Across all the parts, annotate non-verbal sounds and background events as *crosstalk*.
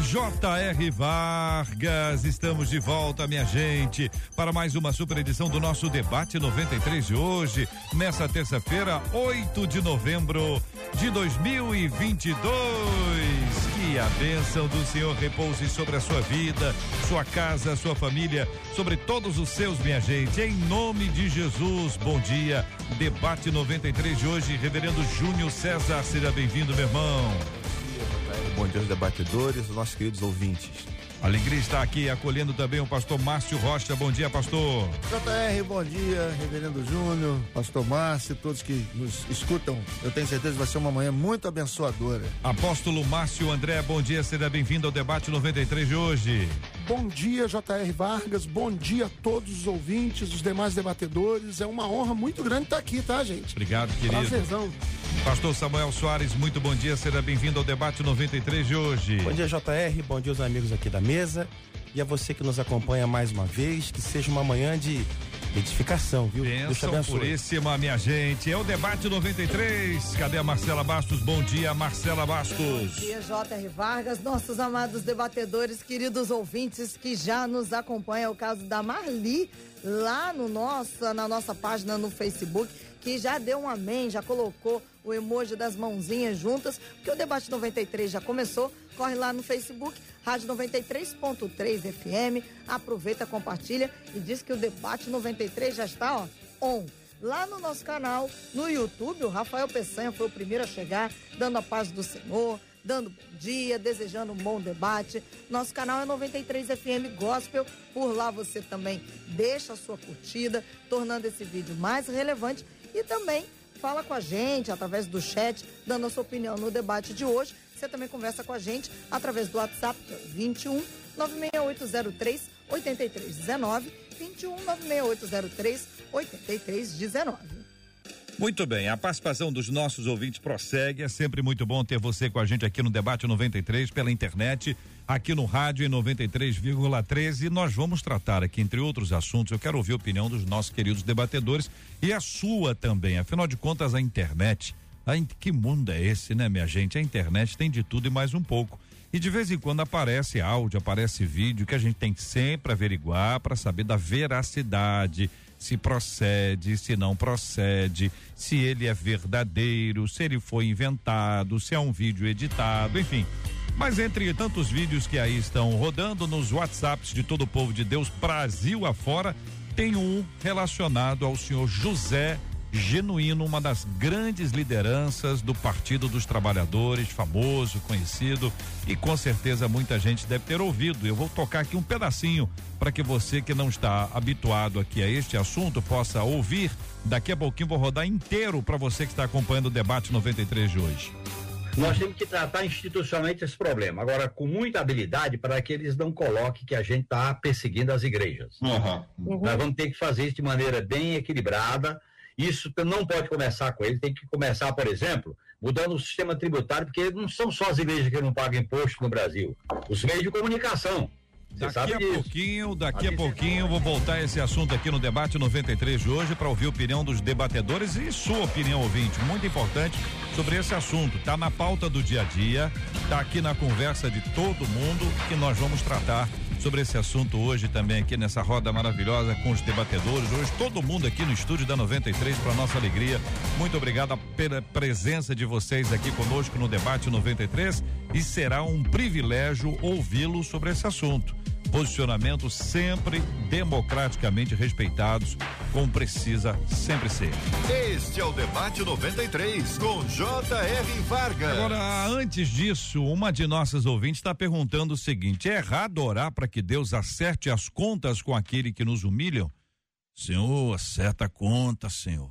J.R. Vargas, estamos de volta, minha gente, para mais uma super edição do nosso debate 93 de hoje, nessa terça-feira, 8 de novembro de 2022. Que a bênção do Senhor repouse sobre a sua vida, sua casa, sua família, sobre todos os seus, minha gente. Em nome de Jesus, bom dia. Debate 93 de hoje, Reverendo Júnior César, seja bem-vindo, meu irmão. Bom dia aos debatedores, os nossos queridos ouvintes. Alegria está aqui acolhendo também o pastor Márcio Rocha. Bom dia, pastor. JR, bom dia, Reverendo Júnior, pastor Márcio, todos que nos escutam. Eu tenho certeza que vai ser uma manhã muito abençoadora. Apóstolo Márcio André, bom dia, seja bem-vindo ao debate 93 de hoje. Bom dia, J.R. Vargas. Bom dia a todos os ouvintes, os demais debatedores. É uma honra muito grande estar aqui, tá, gente? Obrigado, querido. Prazerzão. Pastor Samuel Soares, muito bom dia, seja bem-vindo ao debate 93 de hoje. Bom dia, JR. Bom dia aos amigos aqui da mesa. E a você que nos acompanha mais uma vez, que seja uma manhã de edificação, viu? Bênção puríssima, minha gente. É o debate 93. Cadê a Marcela Bastos? Bom dia, Marcela Bastos. Bom dia, J.R. Vargas, nossos amados debatedores, queridos ouvintes que já nos acompanham. É o caso da Marli, lá no nosso, na nossa página no Facebook, que já deu um amém, já colocou o emoji das mãozinhas juntas, porque o debate 93 já começou. Corre lá no Facebook, Rádio 93.3 FM. Aproveita, compartilha e diz que o debate 93 já está, ó, on. Lá no nosso canal, no YouTube, o Rafael Peçanha foi o primeiro a chegar, dando a paz do Senhor, dando bom dia, desejando um bom debate. Nosso canal é 93 FM Gospel. Por lá você também deixa a sua curtida, tornando esse vídeo mais relevante e também fala com a gente através do chat, dando a sua opinião no debate de hoje. Você também conversa com a gente através do WhatsApp 21 96803 8319 21 96803 8319. Muito bem, a participação dos nossos ouvintes prossegue. É sempre muito bom ter você com a gente aqui no Debate 93, pela internet, aqui no rádio em 93,13. E nós vamos tratar aqui, entre outros assuntos, eu quero ouvir a opinião dos nossos queridos debatedores e a sua também. Afinal de contas, a internet. A. Que mundo é esse, né, minha gente? A internet tem de tudo e mais um pouco. E de vez em quando aparece áudio, aparece vídeo que a gente tem que sempre averiguar para saber da veracidade se procede, se não procede, se ele é verdadeiro, se ele foi inventado, se é um vídeo editado, enfim. Mas entre tantos vídeos que aí estão rodando nos WhatsApps de todo o povo de Deus, Brasil afora, tem um relacionado ao senhor José Genuíno, uma das grandes lideranças do Partido dos Trabalhadores, famoso, conhecido e com certeza muita gente deve ter ouvido. Eu vou tocar aqui um pedacinho para que você que não está habituado aqui a este assunto possa ouvir. Daqui a pouquinho vou rodar inteiro para você que está acompanhando o debate 93 de hoje. Nós temos que tratar institucionalmente esse problema. Agora, com muita habilidade para que eles não coloquem que a gente está perseguindo as igrejas. Uhum. Nós vamos ter que fazer isso de maneira bem equilibrada isso não pode começar com ele, tem que começar, por exemplo, mudando o sistema tributário, porque não são só as igrejas que não pagam imposto no Brasil, os meios de comunicação. Você daqui a disso. pouquinho, daqui a pouquinho, vou voltar a esse assunto aqui no debate 93 de hoje para ouvir a opinião dos debatedores e sua opinião, ouvinte, muito importante sobre esse assunto. Tá na pauta do dia a dia, tá aqui na conversa de todo mundo que nós vamos tratar sobre esse assunto hoje também aqui nessa roda maravilhosa com os debatedores. Hoje todo mundo aqui no estúdio da 93 para nossa alegria. Muito obrigado pela presença de vocês aqui conosco no debate 93 e será um privilégio ouvi-lo sobre esse assunto posicionamentos sempre democraticamente respeitados, como precisa sempre ser. Este é o debate 93 com J.R. Vargas. Agora, antes disso, uma de nossas ouvintes está perguntando o seguinte: é errado orar para que Deus acerte as contas com aquele que nos humilham? Senhor, acerta a conta, Senhor.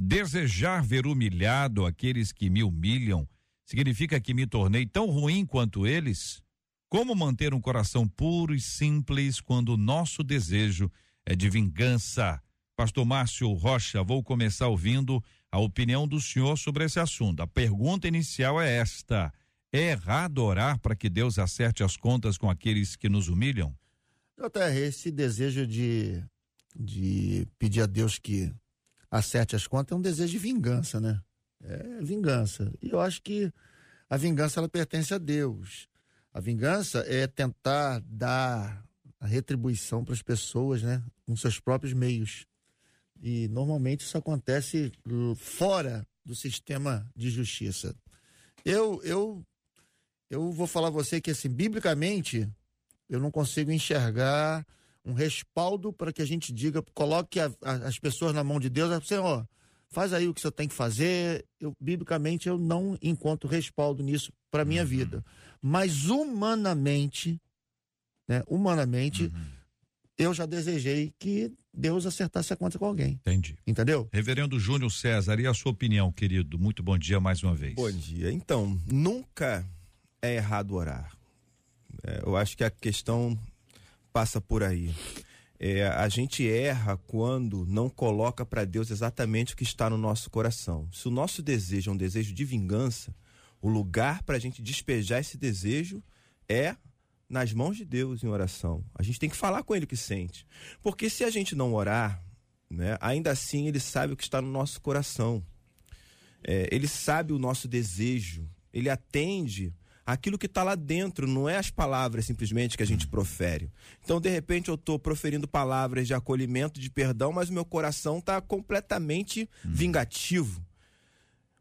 Desejar ver humilhado aqueles que me humilham significa que me tornei tão ruim quanto eles? Como manter um coração puro e simples quando o nosso desejo é de vingança? Pastor Márcio Rocha, vou começar ouvindo a opinião do senhor sobre esse assunto. A pergunta inicial é esta: é errado orar para que Deus acerte as contas com aqueles que nos humilham? JR, esse desejo de, de pedir a Deus que acerte as contas é um desejo de vingança, né? É vingança. E eu acho que a vingança ela pertence a Deus. A vingança é tentar dar a retribuição para as pessoas, né, com seus próprios meios. E normalmente isso acontece fora do sistema de justiça. Eu eu eu vou falar a você que assim, biblicamente, eu não consigo enxergar um respaldo para que a gente diga, coloque a, a, as pessoas na mão de Deus, Senhor, faz aí o que você tem que fazer. Eu, biblicamente, eu não encontro respaldo nisso para minha uhum. vida. Mas humanamente, né, humanamente, uhum. eu já desejei que Deus acertasse a conta com alguém. Entendi. Entendeu? Reverendo Júnior César, e a sua opinião, querido? Muito bom dia mais uma vez. Bom dia. Então, nunca é errado orar. É, eu acho que a questão passa por aí. É, a gente erra quando não coloca para Deus exatamente o que está no nosso coração. Se o nosso desejo é um desejo de vingança, o lugar para a gente despejar esse desejo é nas mãos de Deus em oração. A gente tem que falar com Ele o que sente. Porque se a gente não orar, né, ainda assim Ele sabe o que está no nosso coração. É, ele sabe o nosso desejo. Ele atende aquilo que está lá dentro, não é as palavras simplesmente que a gente profere. Então, de repente, eu estou proferindo palavras de acolhimento, de perdão, mas o meu coração está completamente hum. vingativo.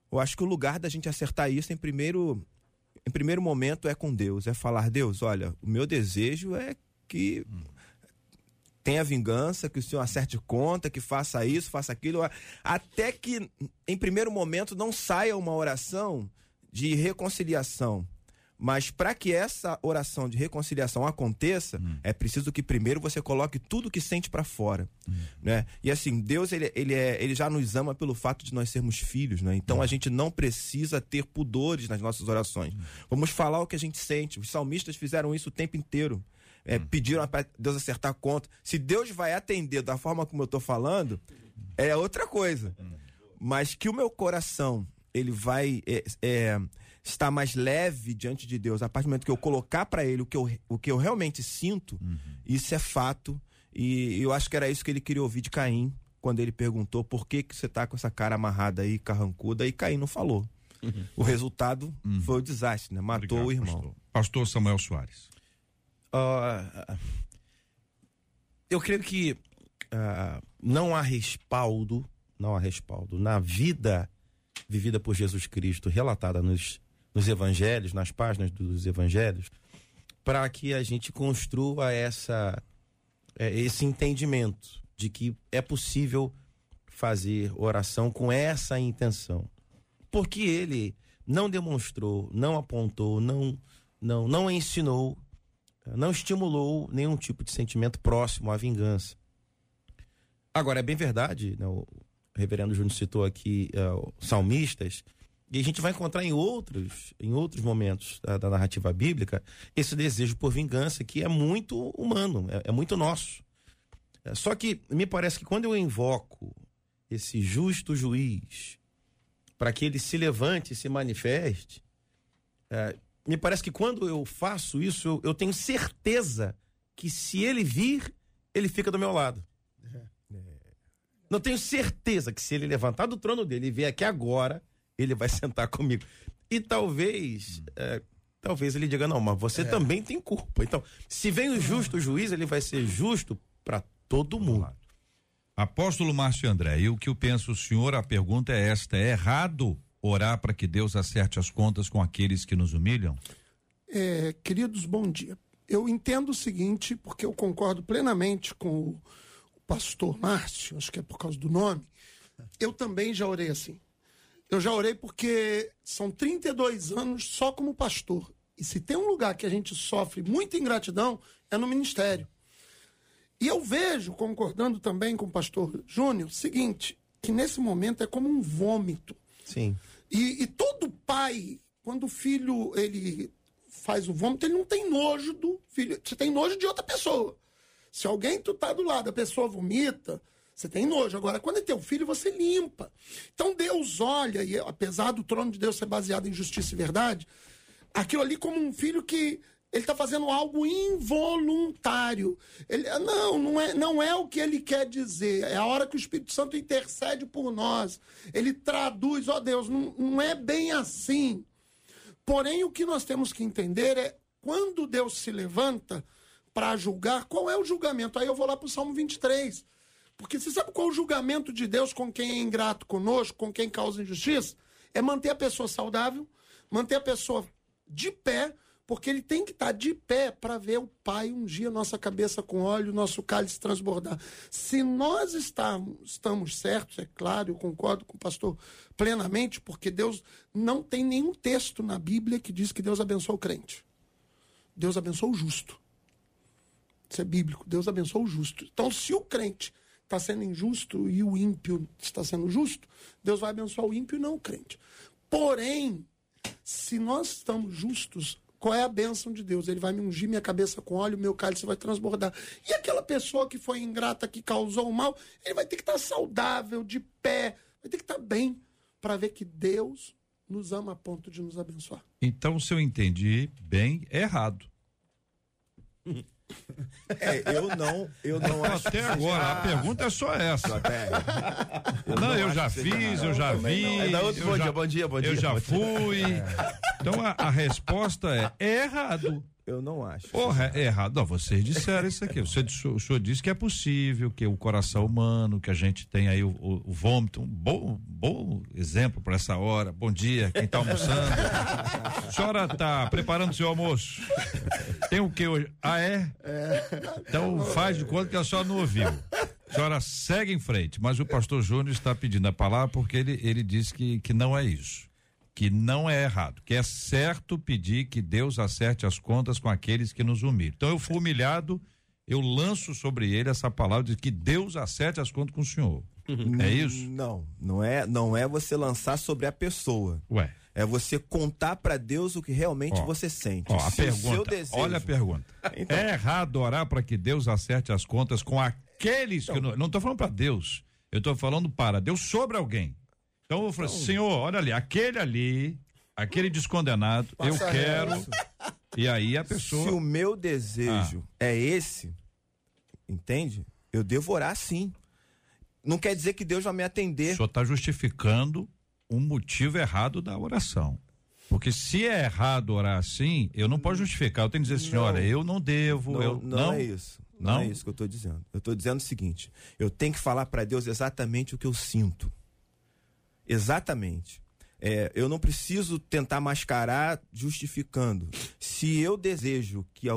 Eu acho que o lugar da gente acertar isso em primeiro, em primeiro momento é com Deus, é falar Deus, olha, o meu desejo é que hum. tenha vingança, que o Senhor acerte conta, que faça isso, faça aquilo, até que em primeiro momento não saia uma oração de reconciliação mas para que essa oração de reconciliação aconteça, hum. é preciso que primeiro você coloque tudo que sente para fora, hum. né? E assim, Deus ele, ele, é, ele já nos ama pelo fato de nós sermos filhos, né? Então hum. a gente não precisa ter pudores nas nossas orações. Hum. Vamos falar o que a gente sente. Os salmistas fizeram isso o tempo inteiro. É, hum. pediram para Deus acertar a conta. Se Deus vai atender da forma como eu estou falando, é outra coisa. Hum. Mas que o meu coração ele vai é, é, estar mais leve diante de Deus, a partir do momento que eu colocar para Ele o que eu, o que eu realmente sinto, uhum. isso é fato. E eu acho que era isso que ele queria ouvir de Caim, quando ele perguntou por que, que você tá com essa cara amarrada aí, carrancuda, e Caim não falou. Uhum. O resultado uhum. foi o desastre, né? Matou Obrigado, o irmão. Pastor. pastor Samuel Soares. Uh, eu creio que uh, não há respaldo, não há respaldo na vida vivida por Jesus Cristo, relatada nos nos evangelhos, nas páginas dos evangelhos, para que a gente construa essa, é, esse entendimento de que é possível fazer oração com essa intenção. Porque ele não demonstrou, não apontou, não, não, não ensinou, não estimulou nenhum tipo de sentimento próximo à vingança. Agora, é bem verdade, né, o reverendo Júnior citou aqui uh, salmistas, e a gente vai encontrar em outros, em outros momentos da, da narrativa bíblica esse desejo por vingança que é muito humano, é, é muito nosso. É, só que me parece que quando eu invoco esse justo juiz para que ele se levante e se manifeste, é, me parece que quando eu faço isso, eu, eu, tenho certeza que se ele vir, ele fica do meu lado. É. Não tenho certeza que se ele levantar do trono dele e vier aqui agora, ele vai *laughs* sentar comigo. E talvez, é, talvez ele diga, não, mas você é. também tem culpa. Então, se vem o justo juiz, ele vai ser justo para todo mundo. Apóstolo Márcio André, e o que eu penso, o senhor, a pergunta é esta: é errado orar para que Deus acerte as contas com aqueles que nos humilham? É, queridos, bom dia. Eu entendo o seguinte, porque eu concordo plenamente com o pastor Márcio, acho que é por causa do nome. Eu também já orei assim. Eu já orei porque são 32 anos só como pastor. E se tem um lugar que a gente sofre muita ingratidão, é no ministério. E eu vejo, concordando também com o pastor Júnior, o seguinte, que nesse momento é como um vômito. Sim. E, e todo pai, quando o filho ele faz o vômito, ele não tem nojo do filho. Você tem nojo de outra pessoa. Se alguém tu tá do lado, a pessoa vomita, você tem nojo. Agora, quando é teu filho, você limpa. Então Deus olha, e apesar do trono de Deus ser baseado em justiça e verdade, aquilo ali como um filho que ele está fazendo algo involuntário. Ele, não, não é, não é o que ele quer dizer. É a hora que o Espírito Santo intercede por nós. Ele traduz, ó oh Deus, não, não é bem assim. Porém, o que nós temos que entender é quando Deus se levanta para julgar, qual é o julgamento? Aí eu vou lá para o Salmo 23. Porque você sabe qual é o julgamento de Deus com quem é ingrato conosco, com quem causa injustiça? É manter a pessoa saudável, manter a pessoa de pé, porque ele tem que estar de pé para ver o Pai ungir a nossa cabeça com óleo, nosso cálice transbordar. Se nós estamos, estamos certos, é claro, eu concordo com o pastor plenamente, porque Deus não tem nenhum texto na Bíblia que diz que Deus abençoa o crente. Deus abençoa o justo. Isso é bíblico. Deus abençoa o justo. Então, se o crente está sendo injusto e o ímpio está sendo justo, Deus vai abençoar o ímpio e não o crente. Porém, se nós estamos justos, qual é a bênção de Deus? Ele vai me ungir minha cabeça com óleo, meu cálice vai transbordar. E aquela pessoa que foi ingrata, que causou o mal, ele vai ter que estar saudável, de pé, vai ter que estar bem, para ver que Deus nos ama a ponto de nos abençoar. Então, se eu entendi bem, é errado. *laughs* É, eu não, eu não acho Até agora, a pergunta é só essa. Eu não, eu já fiz, eu já vi. Ainda outro bom já, dia, bom dia, bom dia. Eu já fui. Então a, a resposta é, é errado. Eu não acho. Porra, é errado. Não, vocês disseram isso aqui. Você, o senhor disse que é possível, que o coração humano, que a gente tem aí o, o, o vômito, um bom, bom exemplo para essa hora. Bom dia, quem está almoçando. a senhora está preparando seu almoço? Tem o que hoje? Ah, é? Então faz de conta que a senhora não ouviu. A senhora segue em frente, mas o pastor Júnior está pedindo a palavra porque ele, ele disse que, que não é isso que não é errado, que é certo pedir que Deus acerte as contas com aqueles que nos humilham. Então eu fui humilhado, eu lanço sobre ele essa palavra de que Deus acerte as contas com o senhor. É isso? Não, não é, não é você lançar sobre a pessoa. Ué. É você contar para Deus o que realmente Ó, você sente. Ó, a Se o seu pergunta, desejo- olha a pergunta. Então- é errado orar para que Deus acerte as contas com aqueles que não, não tô falando para Deus. Eu tô falando para Deus sobre alguém. Então eu falo, Senhor, olha ali, aquele ali, aquele descondenado, eu quero. reto. E aí a Se pessoa o meu desejo Ah. é esse, entende? Eu devo orar sim. Não quer dizer que Deus vai me atender. O senhor está justificando um motivo errado da oração. Porque se é errado orar assim, eu não posso justificar. Eu tenho que dizer, senhora, eu não devo. Não, eu, não, é isso. Não, Não? é isso que eu estou dizendo. Eu estou dizendo o seguinte: eu tenho que falar para Deus exatamente o que eu sinto. Exatamente. É, eu não preciso tentar mascarar justificando. Se eu desejo que,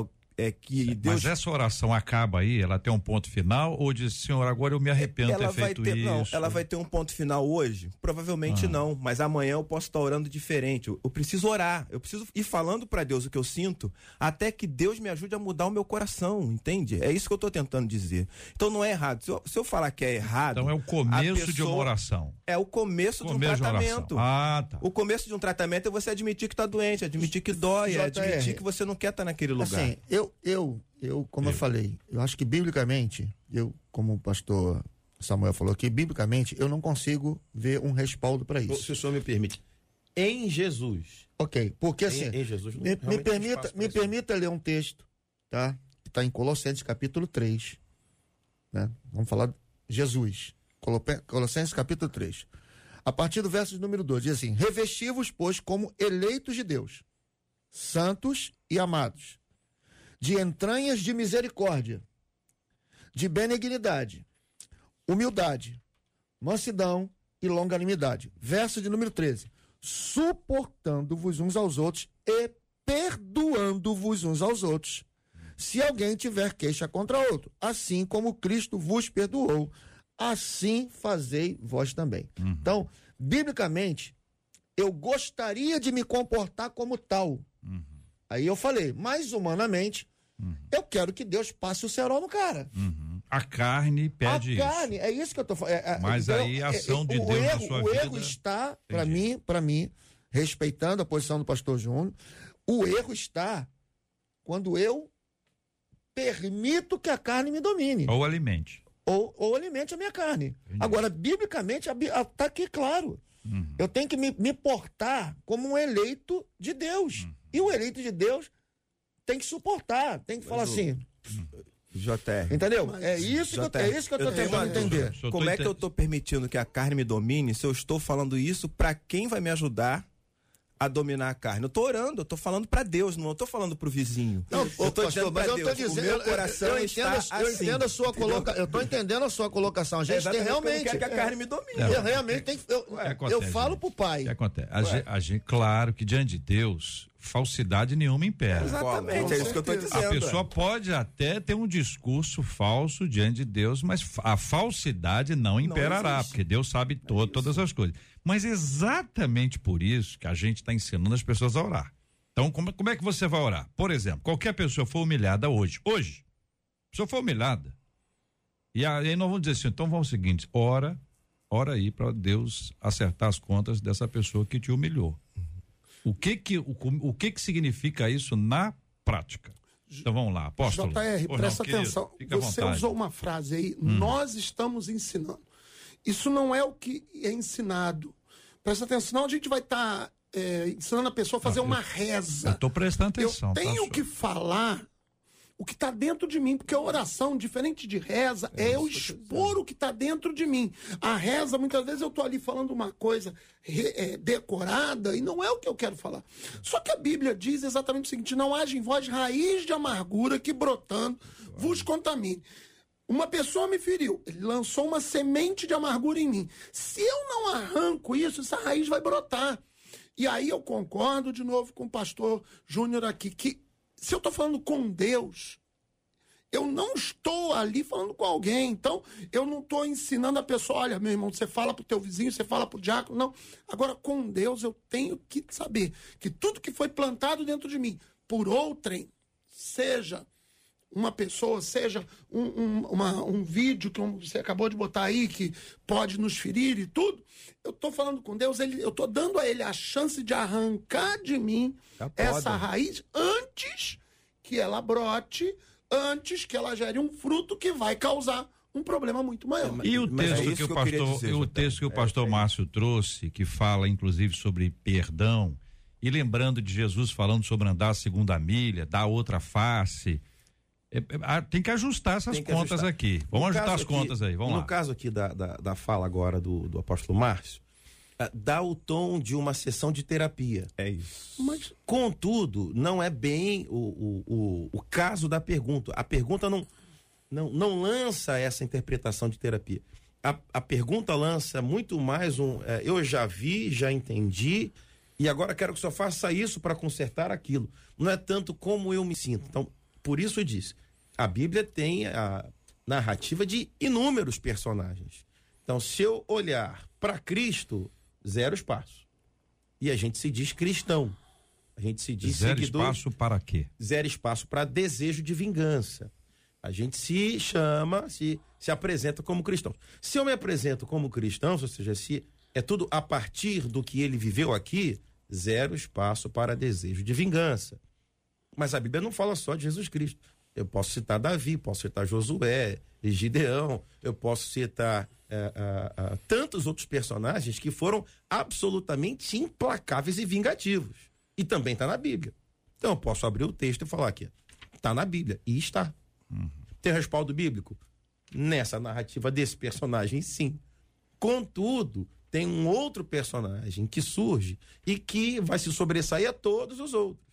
é, que Deus. Mas essa oração acaba aí, ela tem um ponto final, ou diz, senhor, agora eu me arrependo de ter ela vai feito ter, isso. não, ela vai ter um ponto final hoje? Provavelmente Ah. não, mas amanhã eu posso estar orando diferente. Eu, eu preciso orar, eu preciso ir falando para Deus o que eu sinto, até que Deus me ajude a mudar o meu coração, entende? É isso que eu estou tentando dizer. Então não é errado. Se eu, se eu falar que é errado, Então é o começo a de uma oração. é o começo, Começo de de um tratamento. Ah, tá. O começo de um tratamento é você admitir que está doente, admitir que dói, é admitir que você não quer estar naquele lugar. Assim, eu, eu, eu, como eu falei, eu acho que biblicamente, eu, como o pastor Samuel falou aqui, biblicamente, eu não consigo ver um respaldo para isso. Se o senhor me permite. Em Jesus. Ok, porque assim, em, em Jesus. me, me permita, me isso. permita ler um texto, tá? Que está em Colossenses capítulo 3. Né? Vamos falar de Jesus. Colossenses capítulo 3. A partir do verso número 2, diz assim: Revesti-vos, pois, como eleitos de Deus, santos e amados, de entranhas de misericórdia, de benignidade, humildade, mansidão e longanimidade. Verso de número 13. Suportando-vos uns aos outros e perdoando-vos uns aos outros, se alguém tiver queixa contra outro, assim como Cristo vos perdoou, assim fazei vós também. Então, biblicamente, eu gostaria de me comportar como tal. Aí eu falei, mas humanamente, eu quero que Deus passe o cerol no cara. A carne pede a isso. carne, é isso que eu tô falando. É, é, Mas aí a ação de o Deus na erro, sua O erro vida- está, para Entendi. mim, para mim, respeitando a posição do pastor Júnior, O erro está quando eu permito que a carne me domine. Ou alimente. Ou, ou alimente a minha carne. Agora, biblicamente, está aqui claro. Uhum. Eu tenho que me, me, portar como um eleito de Deus. Uhum. E o eleito de Deus tem que suportar, tem que falar assim. JR. Entendeu? Mas, é isso, JR, que eu, é isso que eu tô tentando entender. Como é que eu tô permitindo que a carne me domine se eu estou falando isso para quem vai me ajudar a dominar a carne. Eu tô orando, eu tô falando para Deus, não eu tô falando pro vizinho. Não, eu tô pastor, mas eu Deus, tô dizendo, o meu coração eu, eu, entendo, está eu assim, entendo a sua colocação, eu tô entendendo a sua colocação. A gente é tem realmente quer que a carne me domine. É, eu realmente tem eu, eu falo pro pai. Que acontece? A gente, a gente, claro que diante de Deus, falsidade nenhuma impera. Exatamente, é isso que eu tô dizendo. A pessoa pode até ter um discurso falso diante de Deus, mas a falsidade não imperará, não porque Deus sabe to, é todas as coisas. Mas exatamente por isso que a gente está ensinando as pessoas a orar. Então, como, como é que você vai orar? Por exemplo, qualquer pessoa for humilhada hoje, hoje, a pessoa for humilhada, e aí nós vamos dizer assim, então vamos ao seguinte, ora, ora aí para Deus acertar as contas dessa pessoa que te humilhou. O que que, o, o que que significa isso na prática? Então vamos lá, apóstolo. JR, presta não, atenção. Querido, Você usou uma frase aí, hum. nós estamos ensinando. Isso não é o que é ensinado. Presta atenção, senão a gente vai estar tá, é, ensinando a pessoa a fazer não, uma reza. Eu estou prestando atenção. Eu tá, tenho tá, que falar o que está dentro de mim, porque a oração, diferente de reza, é, é eu expor o que está dentro de mim. A reza, muitas vezes eu estou ali falando uma coisa é, decorada e não é o que eu quero falar. Só que a Bíblia diz exatamente o seguinte: não haja em vós raiz de amargura que brotando vos contamine. Uma pessoa me feriu, ele lançou uma semente de amargura em mim. Se eu não arranco isso, essa raiz vai brotar. E aí eu concordo de novo com o pastor Júnior aqui, que se eu estou falando com Deus, eu não estou ali falando com alguém. Então, eu não estou ensinando a pessoa, olha, meu irmão, você fala para o teu vizinho, você fala para o diácono. Não. Agora, com Deus, eu tenho que saber que tudo que foi plantado dentro de mim, por outrem, seja uma pessoa, seja um, um, uma, um vídeo que você acabou de botar aí, que pode nos ferir e tudo, eu estou falando com Deus, ele, eu estou dando a ele a chance de arrancar de mim essa raiz antes que ela brote, antes que ela gere um fruto que vai causar um problema muito maior. E o texto é que, que, o pastor, dizer, o texto que o pastor é, é, Márcio trouxe, que fala inclusive sobre perdão, e lembrando de Jesus falando sobre andar a segunda milha, dar outra face, é, é, tem que ajustar essas que contas ajustar. aqui. Vamos no ajustar as aqui, contas aí, vamos no lá. Caso aqui da, da, da, fala agora do, do apóstolo Márcio, uh, dá o tom de uma sessão de terapia. É isso. Mas, contudo, não é bem o, o, o, o caso da pergunta. A pergunta não, não, não lança essa interpretação de terapia. A, a pergunta lança muito mais um. É, eu já vi, já entendi, e agora quero que o senhor faça isso para consertar aquilo. Não é tanto como eu me sinto. Então, por isso diz, a Bíblia tem a narrativa de inúmeros personagens. Então, se eu olhar para Cristo, zero espaço. E a gente se diz cristão. A gente se diz zero seguidor. Zero espaço para quê? Zero espaço para desejo de vingança. A gente se chama, se, se apresenta como cristão. Se eu me apresento como cristão, ou seja, se é tudo a partir do que ele viveu aqui, zero espaço para desejo de vingança. Mas a Bíblia não fala só de Jesus Cristo. Eu posso citar Davi, posso citar Josué, Gideão, eu posso citar é, é, é, tantos outros personagens que foram absolutamente implacáveis e vingativos. E também está na Bíblia. Então eu posso abrir o texto e falar aqui. Está na Bíblia. E está. Uhum. Tem respaldo bíblico? Nessa narrativa desse personagem, sim. Contudo, tem um outro personagem que surge e que vai se sobressair a todos os outros.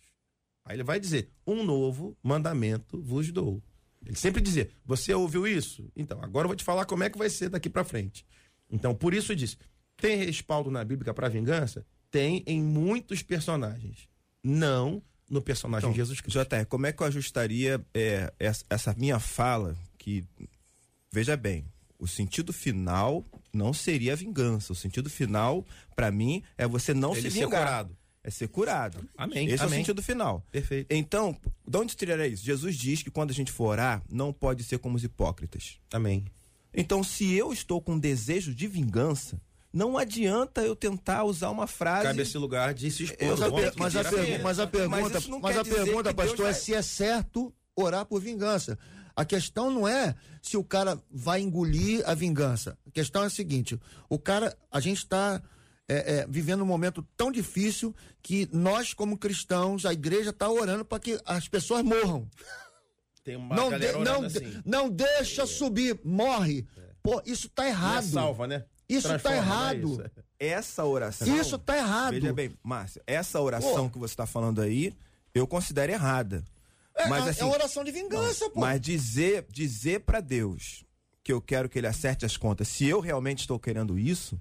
Aí ele vai dizer: Um novo mandamento vos dou. Ele sempre dizia: Você ouviu isso? Então, agora eu vou te falar como é que vai ser daqui para frente. Então, por isso diz: Tem respaldo na Bíblia para vingança? Tem em muitos personagens. Não no personagem então, Jesus Cristo. JR, como é que eu ajustaria é, essa minha fala? Que, veja bem, o sentido final não seria a vingança. O sentido final, para mim, é você não Ele se vingar é ser curado. Amém. Esse Amém. é o sentido final. Perfeito. Então, de onde tiraria isso? Jesus diz que quando a gente for orar, não pode ser como os hipócritas. Amém. Então, se eu estou com desejo de vingança, Não adianta eu tentar usar uma frase. Cabe esse lugar de se expor. Mas a, mas a, pergu- mas a pergunta, mas quer a pergunta, pastor, é vai- se é certo orar por vingança. A questão não é se o cara vai engolir a vingança. A questão é a seguinte: o cara, a gente está vivendo um momento tão difícil que nós, como cristãos, a igreja está orando para que as pessoas morram. Tem uma Não, galera de- não, assim. não deixa subir, morre. Pô, isso tá Não é errado. salva, né? Isso tá Transforma, não é errado. isso? Essa oração. Isso tá errado. Veja bem, Márcio, essa oração Pô. que você está falando aí, eu considero errada. É, Mas é assim, oração de vingança, pô. Mas dizer, dizer para Deus que eu quero que ele acerte as contas, se eu realmente estou querendo isso,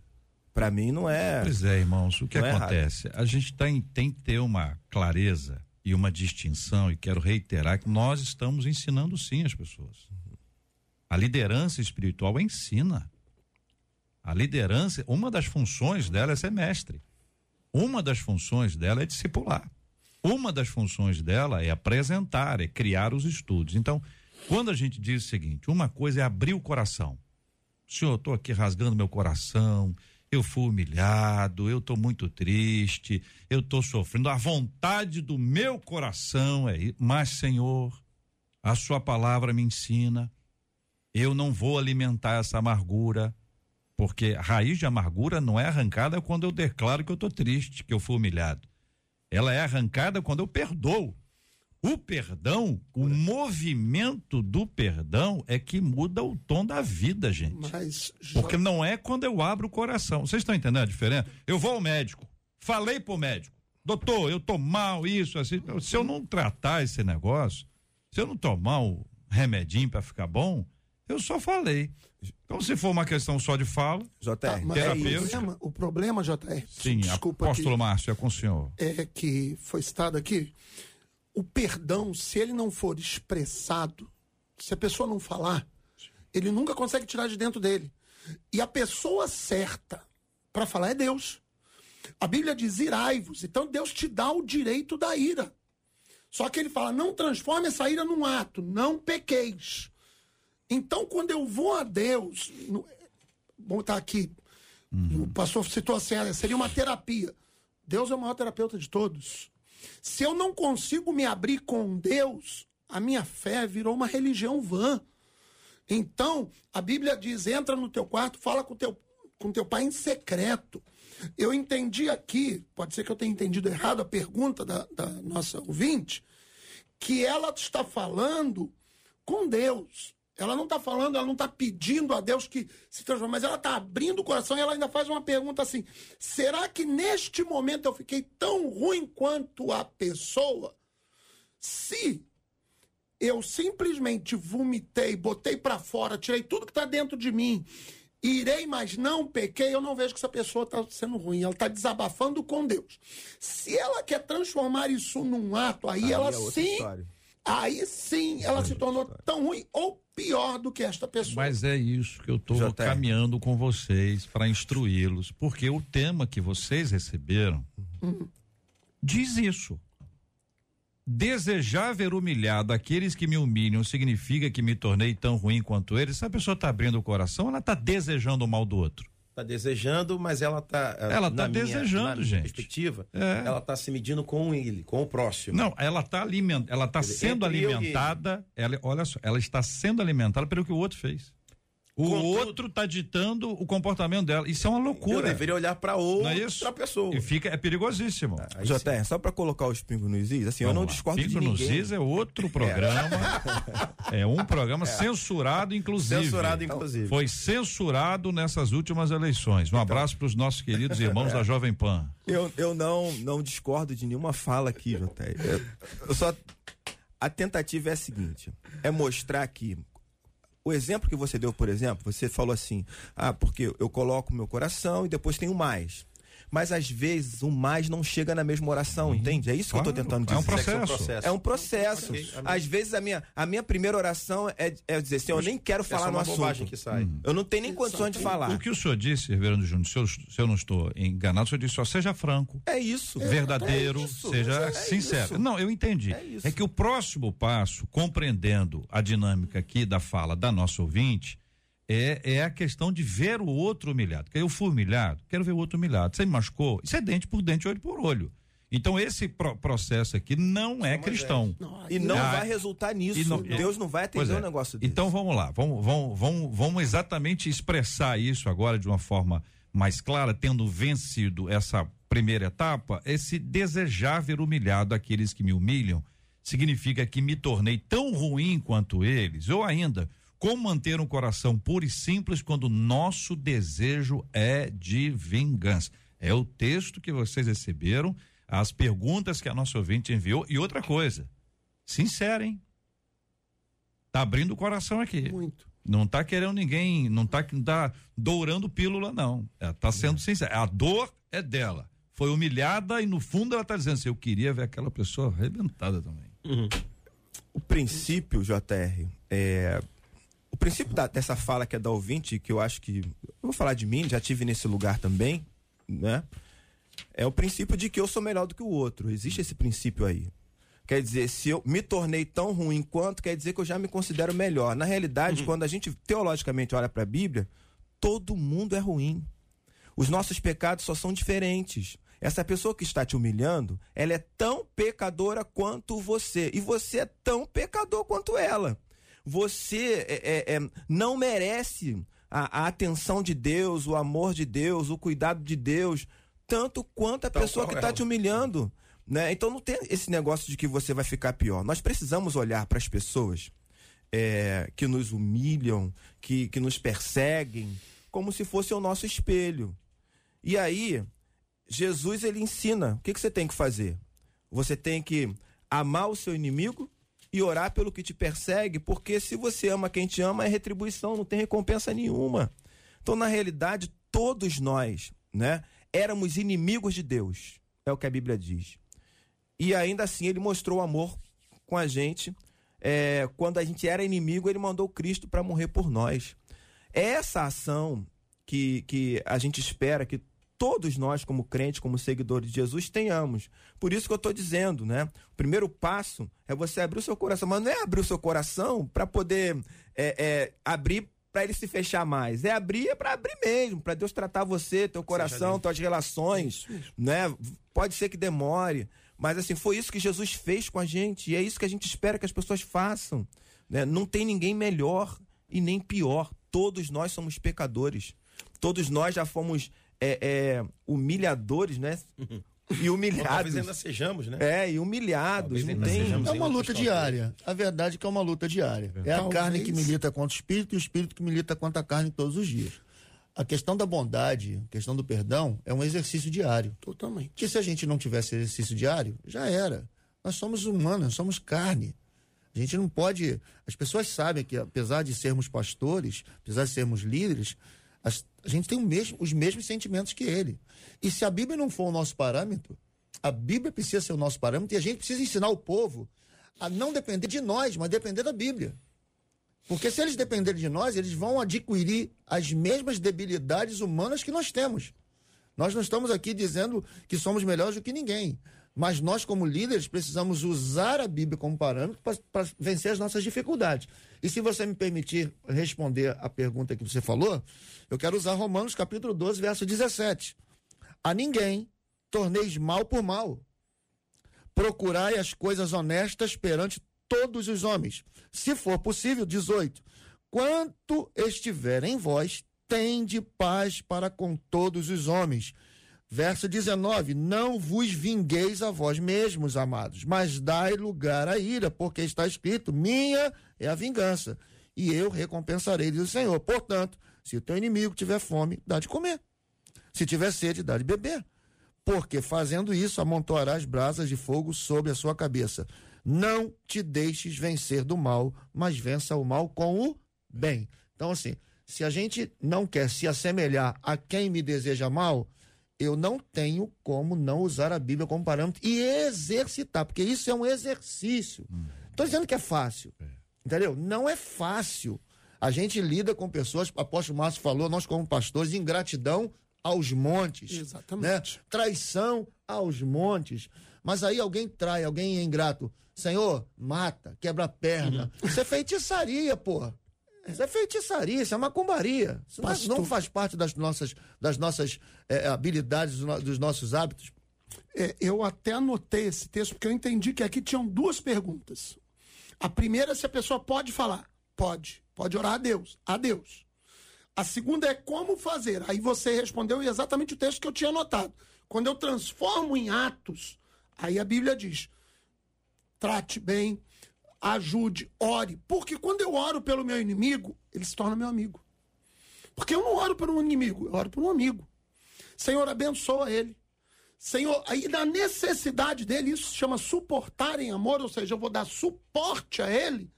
para mim não é. Pois é, irmãos, o que Não é acontece? A gente tem, tem que ter uma clareza e uma distinção, e quero reiterar que nós estamos ensinando sim as pessoas. A liderança espiritual ensina. A liderança, uma das funções dela é ser mestre. Uma das funções dela é discipular. Uma das funções dela é apresentar, é criar os estudos. Então, quando a gente diz o seguinte, uma coisa é abrir o coração. Senhor, eu estou aqui rasgando meu coração, eu fui humilhado, eu estou muito triste, eu estou sofrendo. A vontade do meu coração é mas, Senhor, a Sua palavra me ensina, eu não vou alimentar essa amargura, porque a raiz de amargura não é arrancada quando eu declaro que eu estou triste, que eu fui humilhado. Ela é arrancada quando eu perdoo. O perdão, o movimento do perdão é que muda o tom da vida, gente. Mas, Porque não é quando eu abro o coração. Vocês estão entendendo a diferença? Eu vou ao médico, falei pro médico, doutor, eu tô mal, isso, assim. Se eu não tratar esse negócio, se eu não tomar o remedinho para ficar bom, eu só falei. Então, se for uma questão só de fala, JR, Tá, o problema, o problema, JR, sim, desculpa apóstolo aqui, Márcio, é com o senhor. é que foi citado aqui, o perdão, se ele não for expressado, se a pessoa não falar, ele nunca consegue tirar de dentro dele. E a pessoa certa para falar é Deus. A Bíblia diz irai-vos, então Deus te dá o direito da ira. Só que ele fala, não transforme essa ira num ato, não pequeis. Então, quando eu vou a Deus, no, vamos botar aqui, o pastor citou assim, seria uma terapia. Deus é o maior terapeuta de todos. Se eu não consigo me abrir com Deus, a minha fé virou uma religião vã. Então, a Bíblia diz: entra no teu quarto, fala com teu, com teu pai em secreto. Eu entendi aqui, pode ser que eu tenha entendido errado a pergunta da, da nossa ouvinte, que ela está falando com Deus. Ela não está falando, ela não está pedindo a Deus que se transforme, mas ela está abrindo o coração e ela ainda faz uma pergunta assim: será que neste momento eu fiquei tão ruim quanto a pessoa? Se eu simplesmente vomitei, botei para fora, tirei tudo que está dentro de mim, irei, mas não pequei, eu não vejo que essa pessoa está sendo ruim. Ela está desabafando com Deus. Se ela quer transformar isso num ato, aí, Aí ela é sim. história. Aí sim ela se tornou tão ruim ou pior do que esta pessoa. Mas é isso que eu estou caminhando com vocês para instruí-los, porque o tema que vocês receberam diz isso. Desejar ver humilhado aqueles que me humilham significa que me tornei tão ruim quanto eles. Se a pessoa está abrindo o coração, ela está desejando o mal do outro. Tá desejando, mas ela tá. eh, Ela tá minha- desejando, minha gente. perspectiva, É. ela tá se medindo com ele, com o próximo. Não, ela está aliment, ela está Ele- sendo alimentada. Ela, olha só, ela está sendo alimentada pelo que o outro fez. O Contudo- outro está ditando o comportamento dela. Isso é uma Eu loucura. deveria olhar para Não outra é isso? pessoa. E fica, é perigosíssimo. JR, só para colocar os pingos nos is, assim, eu Vamos não lá. discordo Pingo de nos ninguém. Is é outro programa. *laughs* É, um programa censurado, inclusive. Censurado, inclusive. Foi censurado nessas últimas eleições. Um abraço para os nossos queridos irmãos *laughs* da Jovem Pan. Eu, eu não, não discordo de nenhuma fala aqui, JR. Eu, eu só. A tentativa é a seguinte: é mostrar que. O exemplo que você deu, por exemplo, você falou assim: ah, porque eu coloco meu coração e depois tem o mais. Mas às vezes o mais não chega na mesma oração, entende? É isso que eu Claro, tô tentando é um dizer. processo. É um processo. Ok, amém. Às vezes a minha, a minha primeira oração é, é dizer assim: eu nem quero falar é no uma assunto. bobagem que sai. Eu não tenho nem condições de falar. O que o senhor disse, Reverendo Júnior, se eu, se eu não estou enganado, o senhor disse só seja franco. É isso. verdadeiro, É isso. seja É sincero. isso. Não, eu entendi. É isso. que o próximo passo, compreendendo a dinâmica aqui da fala da nossa ouvinte, é, é a questão de ver o outro humilhado. Porque eu fui humilhado, quero ver o outro humilhado. Você me machucou? Isso é dente por dente, olho por olho. Então esse pro processo aqui não é cristão. Não, e não ah, vai resultar nisso. Não, Deus não vai atender é. um negócio desse. Então vamos lá, vamos, vamos, vamos, vamos exatamente expressar isso agora de uma forma mais clara, tendo vencido essa primeira etapa, esse desejar ver humilhado aqueles que me humilham, significa que me tornei tão ruim quanto eles, ou ainda, como manter um coração puro e simples quando nosso desejo é de vingança. É o texto que vocês receberam, as perguntas que a nossa ouvinte enviou e outra coisa, sincero, hein? Tá abrindo o coração aqui. Muito. Não tá querendo ninguém, não tá, não tá dourando pílula, não. É, tá sendo é. sincera. A dor é dela. Foi humilhada e no fundo ela tá dizendo assim, eu queria ver aquela pessoa arrebentada também. Uhum. O princípio, JR, é, princípio da, dessa fala que é da ouvinte, que eu acho que. Eu vou falar de mim, já tive nesse lugar também, né? É o princípio de que eu sou melhor do que o outro. Existe esse princípio aí. Quer dizer, se eu me tornei tão ruim quanto, quer dizer que eu já me considero melhor. Na realidade, uhum. quando a gente teologicamente olha para a Bíblia, todo mundo é ruim. Os nossos pecados só são diferentes. Essa pessoa que está te humilhando, ela é tão pecadora quanto você. E você é tão pecador quanto ela. Você é, é, é, não merece a, a, atenção de Deus, o amor de Deus, o cuidado de Deus, tanto quanto a pessoa que está te humilhando. Né? Então não tem esse negócio de que você vai ficar pior. Nós precisamos olhar para as pessoas é, que nos humilham, que, que nos perseguem, como se fosse o nosso espelho. E aí, Jesus ele ensina o que, que você tem que fazer. Você tem que amar o seu inimigo e orar pelo que te persegue, porque se você ama quem te ama, é retribuição, não tem recompensa nenhuma. Então, na realidade, todos nós, né, éramos inimigos de Deus, é o que a Bíblia diz. E ainda assim, ele mostrou amor com a gente. É, quando a gente era inimigo, ele mandou Cristo para morrer por nós. É essa ação que, que a gente espera que todos nós, como crentes, como seguidores de Jesus, tenhamos. Por isso que eu estou dizendo, né? O primeiro passo é você abrir o seu coração, mas não é abrir o seu coração para poder é, é, abrir para ele se fechar mais. É abrir é para abrir mesmo, para Deus tratar você, teu coração, tuas relações, né? Pode ser que demore, mas assim, foi isso que Jesus fez com a gente e é isso que a gente espera que as pessoas façam, né? Não tem ninguém melhor e nem pior. Todos nós somos pecadores. Todos nós já fomos é, é, humilhadores, né? E *laughs* humilhados. Talvez ainda sejamos, né? É, e humilhados. Não tem... É uma luta diária. A verdade é que é uma luta diária. É, é a carne que milita contra o espírito e o espírito que milita contra a carne todos os dias. A questão da bondade, a questão do perdão, é um exercício diário. Totalmente. Porque se a gente não tivesse exercício diário, já era. Nós somos humanos, nós somos carne. A gente não pode. As pessoas sabem que, apesar de sermos pastores, apesar de sermos líderes, a gente tem mesmo, os mesmos sentimentos que ele. E se a Bíblia não for o nosso parâmetro, a Bíblia precisa ser o nosso parâmetro e a gente precisa ensinar o povo a não depender de nós, mas depender da Bíblia. Porque se eles dependerem de nós, eles vão adquirir as mesmas debilidades humanas que nós temos. Nós não estamos aqui dizendo que somos melhores do que ninguém. Mas nós, como líderes, precisamos usar a Bíblia como parâmetro para vencer as nossas dificuldades. E se você me permitir responder a pergunta que você falou, eu quero usar Romanos capítulo 12, verso 17. A ninguém torneis mal por mal. Procurai as coisas honestas perante todos os homens. Se for possível, 18. Quanto estiver em vós, tende paz para com todos os homens. Verso 19: Não vos vingueis a vós mesmos, amados, mas dai lugar à ira, porque está escrito: Minha é a vingança, e eu recompensarei, diz o Senhor. Portanto, se o teu inimigo tiver fome, dá de comer. Se tiver sede, dá de beber. Porque fazendo isso, amontoarás brasas de fogo sobre a sua cabeça. Não te deixes vencer do mal, mas vença o mal com o bem. Então, assim, se a gente não quer se assemelhar a quem me deseja mal, eu não tenho como não usar a Bíblia como parâmetro e exercitar, porque isso é um exercício. Estou hum. dizendo que é fácil. É. Entendeu? Não é fácil. A gente lida com pessoas, o apóstolo Márcio falou, nós como pastores, ingratidão aos montes. Exatamente. Né? Traição aos montes. Mas aí alguém trai, alguém é ingrato. Senhor, mata, quebra a perna. Uhum. Isso é feitiçaria, porra. Isso é feitiçaria, isso é macumbaria. Isso não, é- não faz parte das nossas, das nossas é, habilidades, dos nossos hábitos. É, eu até anotei esse texto, porque eu entendi que aqui tinham duas perguntas. A primeira é se a pessoa pode falar. Pode. Pode orar a Deus. A Deus. A segunda é como fazer. Aí você respondeu exatamente o texto que eu tinha anotado. Quando eu transformo em atos, aí a Bíblia diz: trate bem, ajude, ore. Porque quando eu oro pelo meu inimigo, ele se torna meu amigo. Porque eu não oro por um inimigo, eu oro por um amigo. Senhor, abençoa ele. Senhor, aí na necessidade dele, isso se chama suportar em amor, ou seja, eu vou dar suporte a ele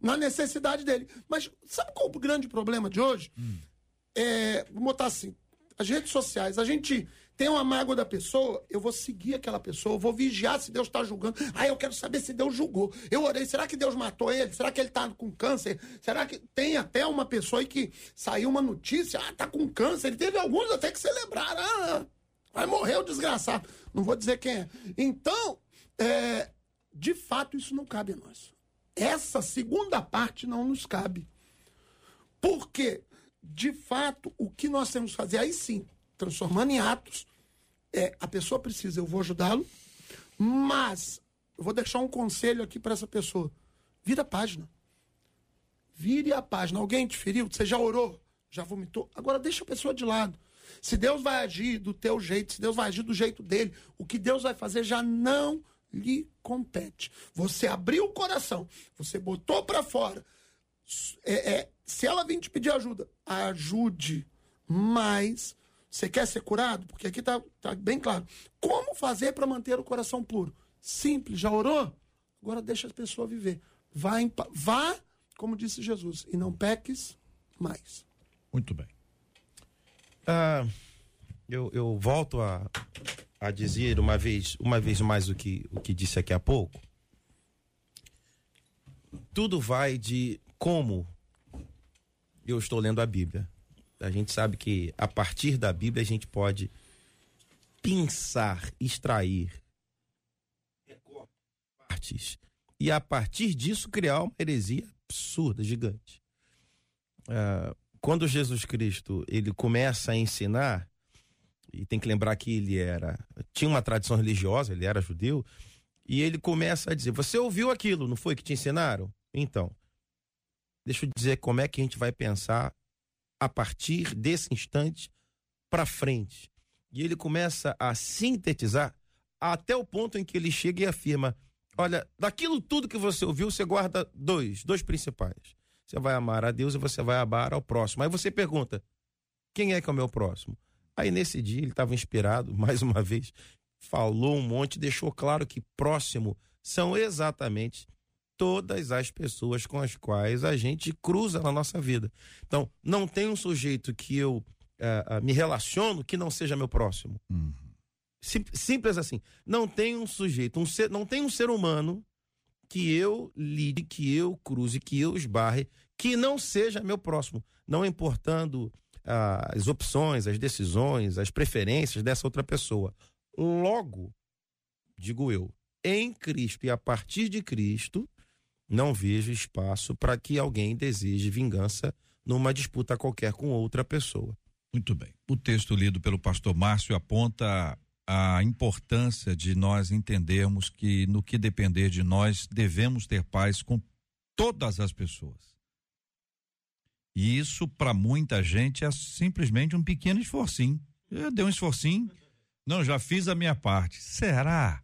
na necessidade dele. Mas sabe qual é o grande problema de hoje? Hum. É, vou botar assim, as redes sociais, a gente tem uma mágoa da pessoa, eu vou seguir aquela pessoa, eu vou vigiar se Deus está julgando. Ah, eu quero saber se Deus julgou. Eu orei, será que Deus matou ele? Será que ele está com câncer? Será que tem até uma pessoa aí que saiu uma notícia, ah, tá com câncer. Ele teve alguns até que celebraram. Ah, vai morrer o desgraçado. Não vou dizer quem é. Então, é, de fato, isso não cabe a nós. Essa segunda parte não nos cabe. Porque, de fato, o que nós temos que fazer, aí sim, transformando em atos. É, a pessoa precisa, eu vou ajudá-lo, mas eu vou deixar um conselho aqui para essa pessoa. Vira a página. Vire a página. Alguém te feriu? Você já orou? Já vomitou? Agora deixa a pessoa de lado. Se Deus vai agir do teu jeito, se Deus vai agir do jeito dele, o que Deus vai fazer já não lhe compete. Você abriu o coração, você botou para fora. É, é, se ela vir te pedir ajuda, ajude. Mas você quer ser curado? Porque aqui está tá bem claro. Como fazer para manter o coração puro? Simples, já orou? Agora deixa a pessoa viver. Vá, em, vá, como disse Jesus, e não peques mais. Muito bem. Ah, eu, eu volto a, a dizer uma vez, uma vez mais o que, o que disse aqui há pouco. Tudo vai de como eu estou lendo a Bíblia. A gente sabe que a partir da Bíblia a gente pode pensar, extrair partes e a partir disso criar uma heresia absurda, gigante. Uh, quando Jesus Cristo ele começa a ensinar e tem que lembrar que ele era tinha uma tradição religiosa, ele era judeu e ele começa a dizer: você ouviu aquilo, não foi que te ensinaram? Então, deixa eu dizer como é que a gente vai pensar a partir desse instante para frente. E ele começa a sintetizar até o ponto em que ele chega e afirma: Olha, daquilo tudo que você ouviu, você guarda dois, dois principais. Você vai amar a Deus e você vai amar ao próximo. Aí você pergunta: quem é que é o meu próximo? Aí nesse dia ele estava inspirado, *laughs* mais uma vez, falou um monte, deixou claro que próximo são exatamente todas as pessoas com as quais a gente cruza na nossa vida. Então, não tem um sujeito que eu uh, uh, me relaciono que não seja meu próximo. Uhum. Sim, simples assim. Não tem um sujeito, um ser, não tem um ser humano que eu lide, que eu cruze, que eu esbarre, que não seja meu próximo. Não importando uh, as opções, as decisões, as preferências dessa outra pessoa. Logo, digo eu, em Cristo e a partir de Cristo, não vejo espaço para que alguém deseje vingança numa disputa qualquer com outra pessoa. Muito bem. O texto lido pelo pastor Márcio aponta a importância de nós entendermos que no que depender de nós devemos ter paz com todas as pessoas. E isso para muita gente é simplesmente um pequeno esforcinho. Eu dei um esforcinho, não, já fiz a minha parte. Será?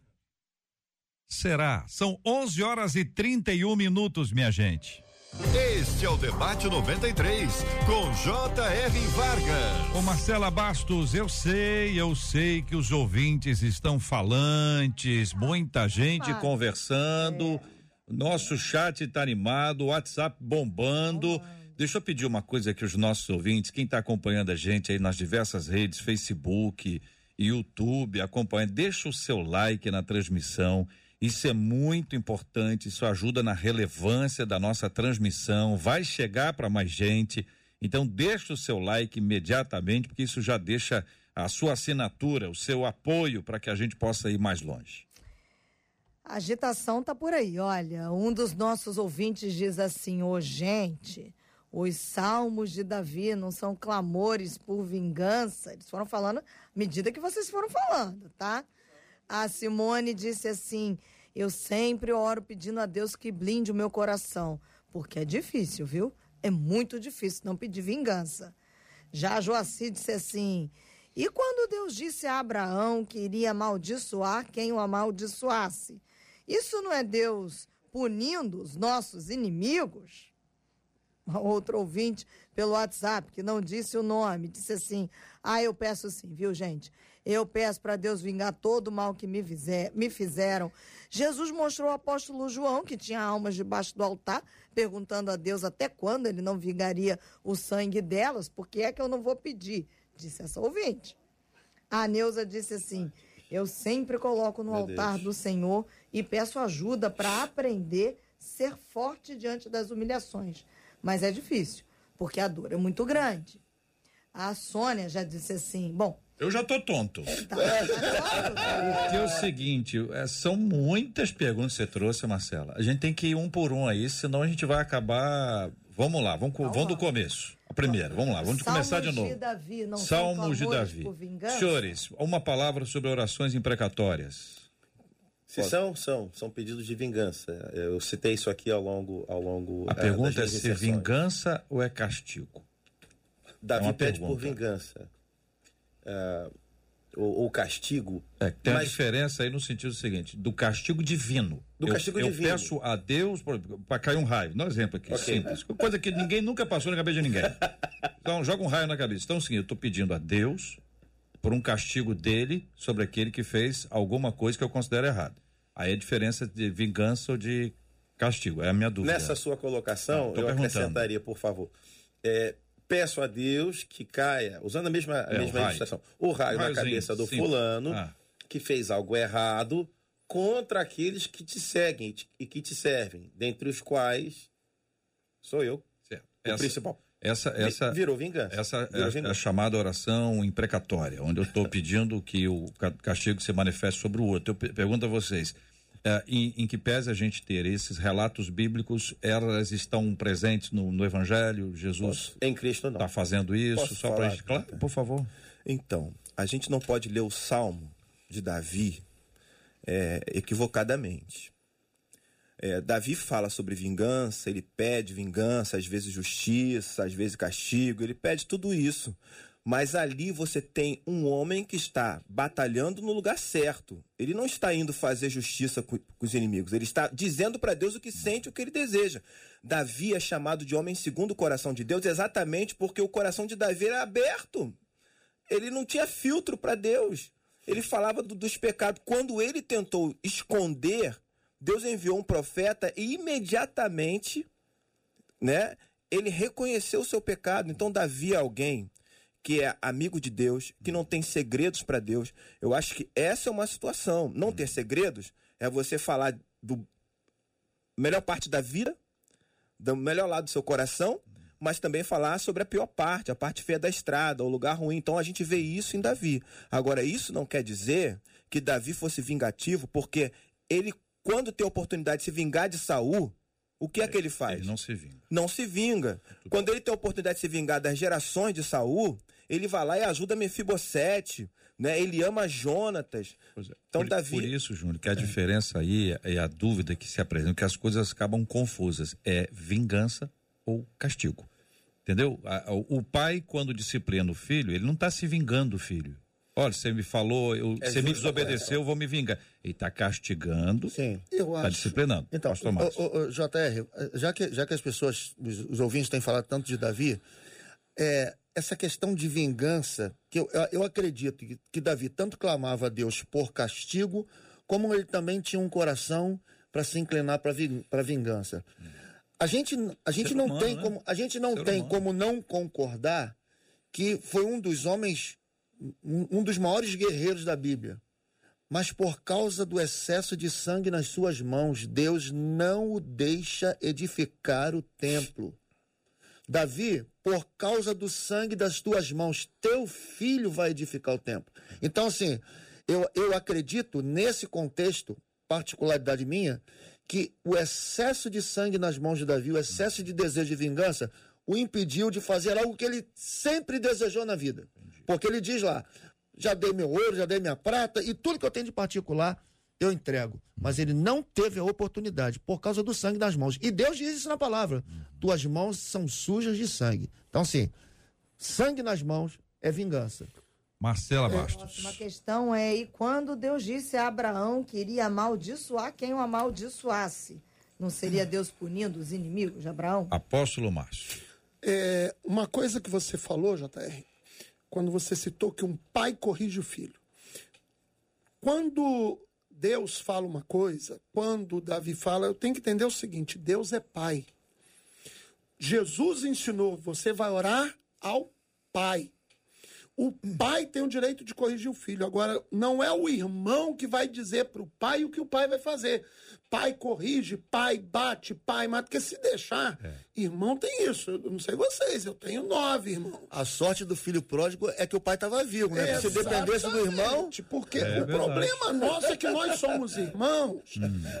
Será? São 11 horas e 31 minutos, minha gente. Este é o Debate 93, com J.R. Vargas. Ô Marcela Bastos, eu sei, eu sei que os ouvintes estão falantes, muita gente conversando, é. nosso chat está animado, o WhatsApp bombando. Deixa eu pedir uma coisa aqui os nossos ouvintes, quem está acompanhando a gente aí nas diversas redes, Facebook, YouTube, acompanha, deixa o seu like na transmissão isso é muito importante, isso ajuda na relevância da nossa transmissão, vai chegar para mais gente. Então, deixa o seu like imediatamente, porque isso já deixa a sua assinatura, o seu apoio para que a gente possa ir mais longe. A agitação tá por aí. Olha, um dos nossos ouvintes diz assim: Ô, oh, gente, Os salmos de Davi não são clamores por vingança. Eles foram falando à medida que vocês foram falando, tá? A Simone disse assim: Eu sempre oro pedindo a Deus que blinde o meu coração. Porque é difícil, viu? É muito difícil não pedir vingança. Já a Joaci disse assim: E quando Deus disse a Abraão que iria amaldiçoar quem o amaldiçoasse? Isso não é Deus punindo os nossos inimigos? Outro ouvinte pelo WhatsApp, que não disse o nome, disse assim: Ah, eu peço sim, viu, gente? Eu peço para Deus vingar todo o mal que me, fizer, me fizeram. Jesus mostrou ao apóstolo João, que tinha almas debaixo do altar, perguntando a Deus até quando ele não vingaria o sangue delas, porque é que eu não vou pedir, disse essa ouvinte. A Neuza disse assim: Eu sempre coloco no Meu altar Deus. do Senhor e peço ajuda para aprender ser forte diante das humilhações. Mas é difícil, porque a dor é muito grande. A Sônia já disse assim: bom. Eu já tô tonto. É, tá, é, tá *laughs* Porque é o seguinte, é, são muitas perguntas que você trouxe, Marcela. A gente tem que ir um por um aí, senão a gente vai acabar. Vamos lá, vamos, vamos do começo. A primeira, vamos lá, vamos Salmos começar de novo. De Davi, não Salmos de Davi. Senhores, uma palavra sobre orações imprecatórias. Se são, são, são pedidos de vingança. Eu citei isso aqui ao longo, ao longo. A pergunta é se vingança ou é castigo. Davi é pede pergunta. por vingança. Uh, ou, ou, castigo. É, tem mas... a diferença aí no sentido seguinte, do castigo divino. Do eu, castigo eu divino. Eu peço a Deus para cair um raio. Dá um exemplo aqui, okay. simples. Coisa que ninguém nunca passou na cabeça de ninguém. Então, joga um raio na cabeça. Então, o seguinte, eu estou pedindo a Deus por um castigo dele sobre aquele que fez alguma coisa que eu considero errada. Aí a diferença de vingança ou de castigo, é a minha dúvida. Nessa sua colocação, eu acrescentaria, por favor. É, peço a Deus que caia, usando a mesma, a é, mesma o ilustração, o raio na cabeça do sim. fulano ah. que fez algo errado contra aqueles que te seguem e que te servem, dentre os quais sou eu, certo. o essa, principal. Essa, essa virou vingança. Essa virou é vingança. a chamada oração imprecatória, onde eu estou *laughs* pedindo que o castigo se manifeste sobre o outro. Eu pergunto a vocês, é, em, em, que pese a gente ter esses relatos bíblicos, elas estão presentes no, no Evangelho? Jesus em Cristo não está fazendo isso? Posso só para gente, claro, por favor. Então, a gente não pode ler o Salmo de Davi é, equivocadamente. É, Davi fala sobre vingança, ele pede vingança, às vezes justiça, às vezes castigo, ele pede tudo isso. Mas ali você tem um homem que está batalhando no lugar certo. Ele não está indo fazer justiça com, com os inimigos. Ele está dizendo para Deus o que sente, o que ele deseja. Davi é chamado de homem segundo o coração de Deus exatamente porque o coração de Davi era aberto. Ele não tinha filtro para Deus. Ele falava do, dos pecados. Quando ele tentou esconder Deus enviou um profeta e imediatamente, né, ele reconheceu o seu pecado. Então Davi é alguém que é amigo de Deus, que não tem segredos para Deus. Eu acho que essa é uma situação. Não ter segredos é você falar do melhor parte da vida, do melhor lado do seu coração, mas também falar sobre a pior parte, a parte feia da estrada, o lugar ruim. Então a gente vê isso em Davi. Agora, isso não quer dizer que Davi fosse vingativo, porque ele quando tem oportunidade de se vingar de Saul, o que é, é que ele faz? Ele não se vinga. Não se vinga. É Quando ele tem a oportunidade de se vingar das gerações de Saul, ele vai lá e ajuda Mefibosete, né? Ele ama Jonatas. É. Então, por, Davi... por isso, Júnior, que a é. diferença aí é a dúvida que se apresenta, que as coisas acabam confusas. É vingança ou castigo. Entendeu? O pai, quando disciplina o filho, ele não está se vingando do filho. Olha, você me falou, eu, é você me desobedeceu, eu vou me vingar. Ele está castigando, está disciplinando. Então, o, o, o, JR, já que, já que as pessoas, os, os, ouvintes têm falado tanto de Davi, é, essa questão de vingança, que eu, eu acredito que, que Davi tanto clamava a Deus por castigo, como ele também tinha um coração para se inclinar para vingança. A gente, a gente não humano, tem né? como a gente não Ser tem humano. como não concordar que foi um dos homens um dos maiores guerreiros da Bíblia. Mas por causa do excesso de sangue nas suas mãos, Deus não o deixa edificar o templo. Davi, por causa do sangue das tuas mãos, teu filho vai edificar o templo. Então, assim, eu, eu acredito nesse contexto, particularidade minha, que o excesso de sangue nas mãos de Davi, o excesso de desejo de vingança, o impediu de fazer algo que ele sempre desejou na vida. Porque ele diz lá: já dei meu ouro, já dei minha prata e tudo que eu tenho de particular eu entrego. Mas ele não teve a oportunidade por causa do sangue das mãos. E Deus diz isso na palavra: tuas mãos são sujas de sangue. Então, assim, sangue nas mãos é vingança. Marcela A Bastos. próxima questão é: e quando Deus disse a Abraão que iria amaldiçoar quem o amaldiçoasse? Não seria Deus punindo os inimigos de Abraão? Apóstolo Márcio. É, uma coisa que você falou, JR, quando você citou que um pai corrige o filho. Quando Deus fala uma coisa, quando Davi fala, eu tenho que entender o seguinte: Deus é pai. Jesus ensinou, você vai orar ao pai. O pai tem o direito de corrigir o filho. Agora, não é o irmão que vai dizer para o pai o que o pai vai fazer. Pai corrige, pai bate, pai mata. Porque se deixar, irmão tem isso. Eu não sei vocês, eu tenho nove irmãos. A sorte do filho pródigo é que o pai estava vivo, né? Se dependesse do irmão. Porque É o verdade. problema nosso é que nós somos irmãos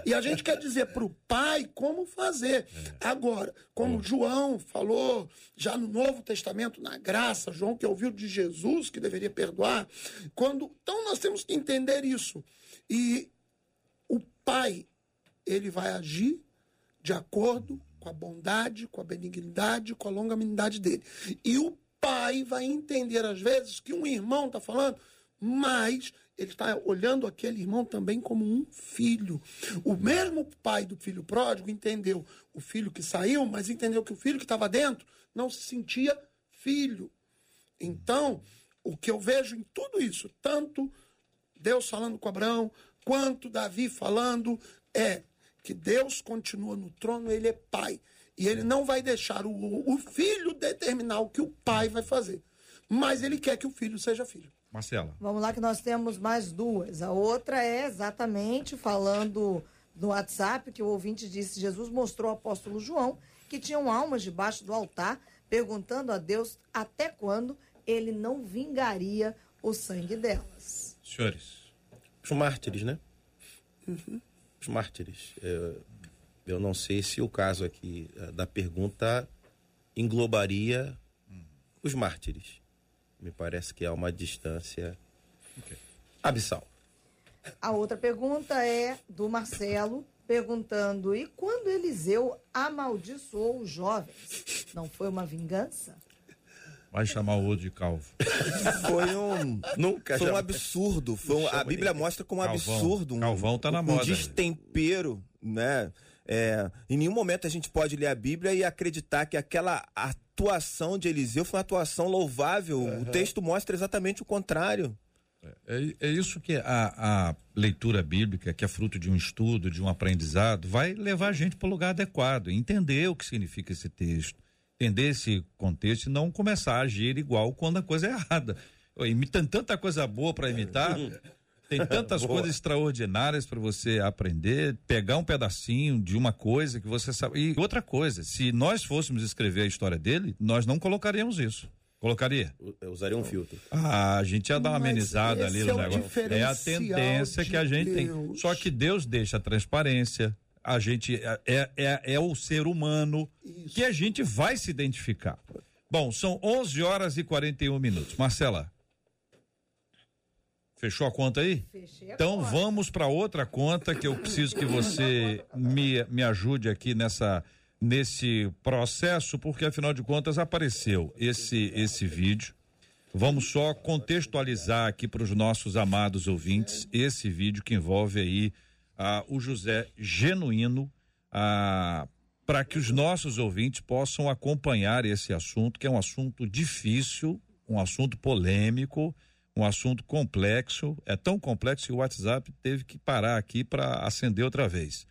e a gente quer dizer para o pai como fazer. Agora, como João falou já no Novo Testamento, na graça, João que ouviu de Jesus que deveria perdoar. Quando, então nós temos que entender isso. E o pai, ele vai agir de acordo com a bondade, com a benignidade, com a longanimidade dele. E o pai vai entender, às vezes, que um irmão está falando, mas ele está olhando aquele irmão também como um filho. O mesmo pai do filho pródigo entendeu o filho que saiu, mas entendeu que o filho que estava dentro não se sentia filho. Então, o que eu vejo em tudo isso, tanto Deus falando com Abraão, quanto Davi falando, é que Deus continua no trono, ele é pai. E ele não vai deixar o, o filho determinar o que o pai vai fazer. Mas ele quer que o filho seja filho. Marcela. Vamos lá que nós temos mais duas. A outra é exatamente falando no WhatsApp que o ouvinte disse: Jesus mostrou ao apóstolo João que tinham almas debaixo do altar, perguntando a Deus até quando ele não vingaria o sangue delas. Senhores. Os mártires, né? Os mártires. É, eu não sei se o caso aqui eh, da pergunta englobaria os mártires. Me parece que há uma distância abissal. A outra pergunta é do Marcelo, perguntando: e quando Eliseu amaldiçoou os jovens? Não foi uma vingança? Vai chamar o outro de calvo. Foi um. Nunca Foi um absurdo. Foi um- a Bíblia mostra como um Calvão. absurdo. Um, Calvão tá na um moda. destempero, né? É, em nenhum momento a gente pode ler a Bíblia e acreditar que aquela atuação de Eliseu foi uma atuação louvável. O texto mostra exatamente o contrário. É, é isso que a, a leitura bíblica, que é fruto de um estudo, de um aprendizado, vai levar a gente para o lugar adequado, entender o que significa esse texto, entender esse contexto e não começar a agir igual quando a coisa é errada. Tem tanta coisa boa para imitar, *laughs* tem tantas coisas extraordinárias para você aprender, pegar um pedacinho de uma coisa que você sabe. E outra coisa, se nós fôssemos escrever a história dele, nós não colocaríamos isso. Colocaria? Eu usaria um filtro. Ah, a gente ia dar uma Mas amenizada ali no é o negócio. É a tendência que a gente tem. Deus. Só que Deus deixa a transparência. A gente é, é, é, é o ser humano que a gente vai se identificar. Bom, são 11 horas e 41 minutos. Marcela. Fechou a conta aí? Fechei a Então conta. vamos para outra conta que eu preciso que você me, me ajude aqui nessa nesse processo, porque afinal de contas apareceu esse esse vídeo. Vamos só contextualizar aqui para os nossos amados ouvintes esse vídeo que envolve aí ah, o José Genuíno, ah, para que os nossos ouvintes possam acompanhar esse assunto, que é um assunto difícil, um assunto polêmico, um assunto complexo. É tão complexo que o WhatsApp teve que parar aqui para acender outra vez.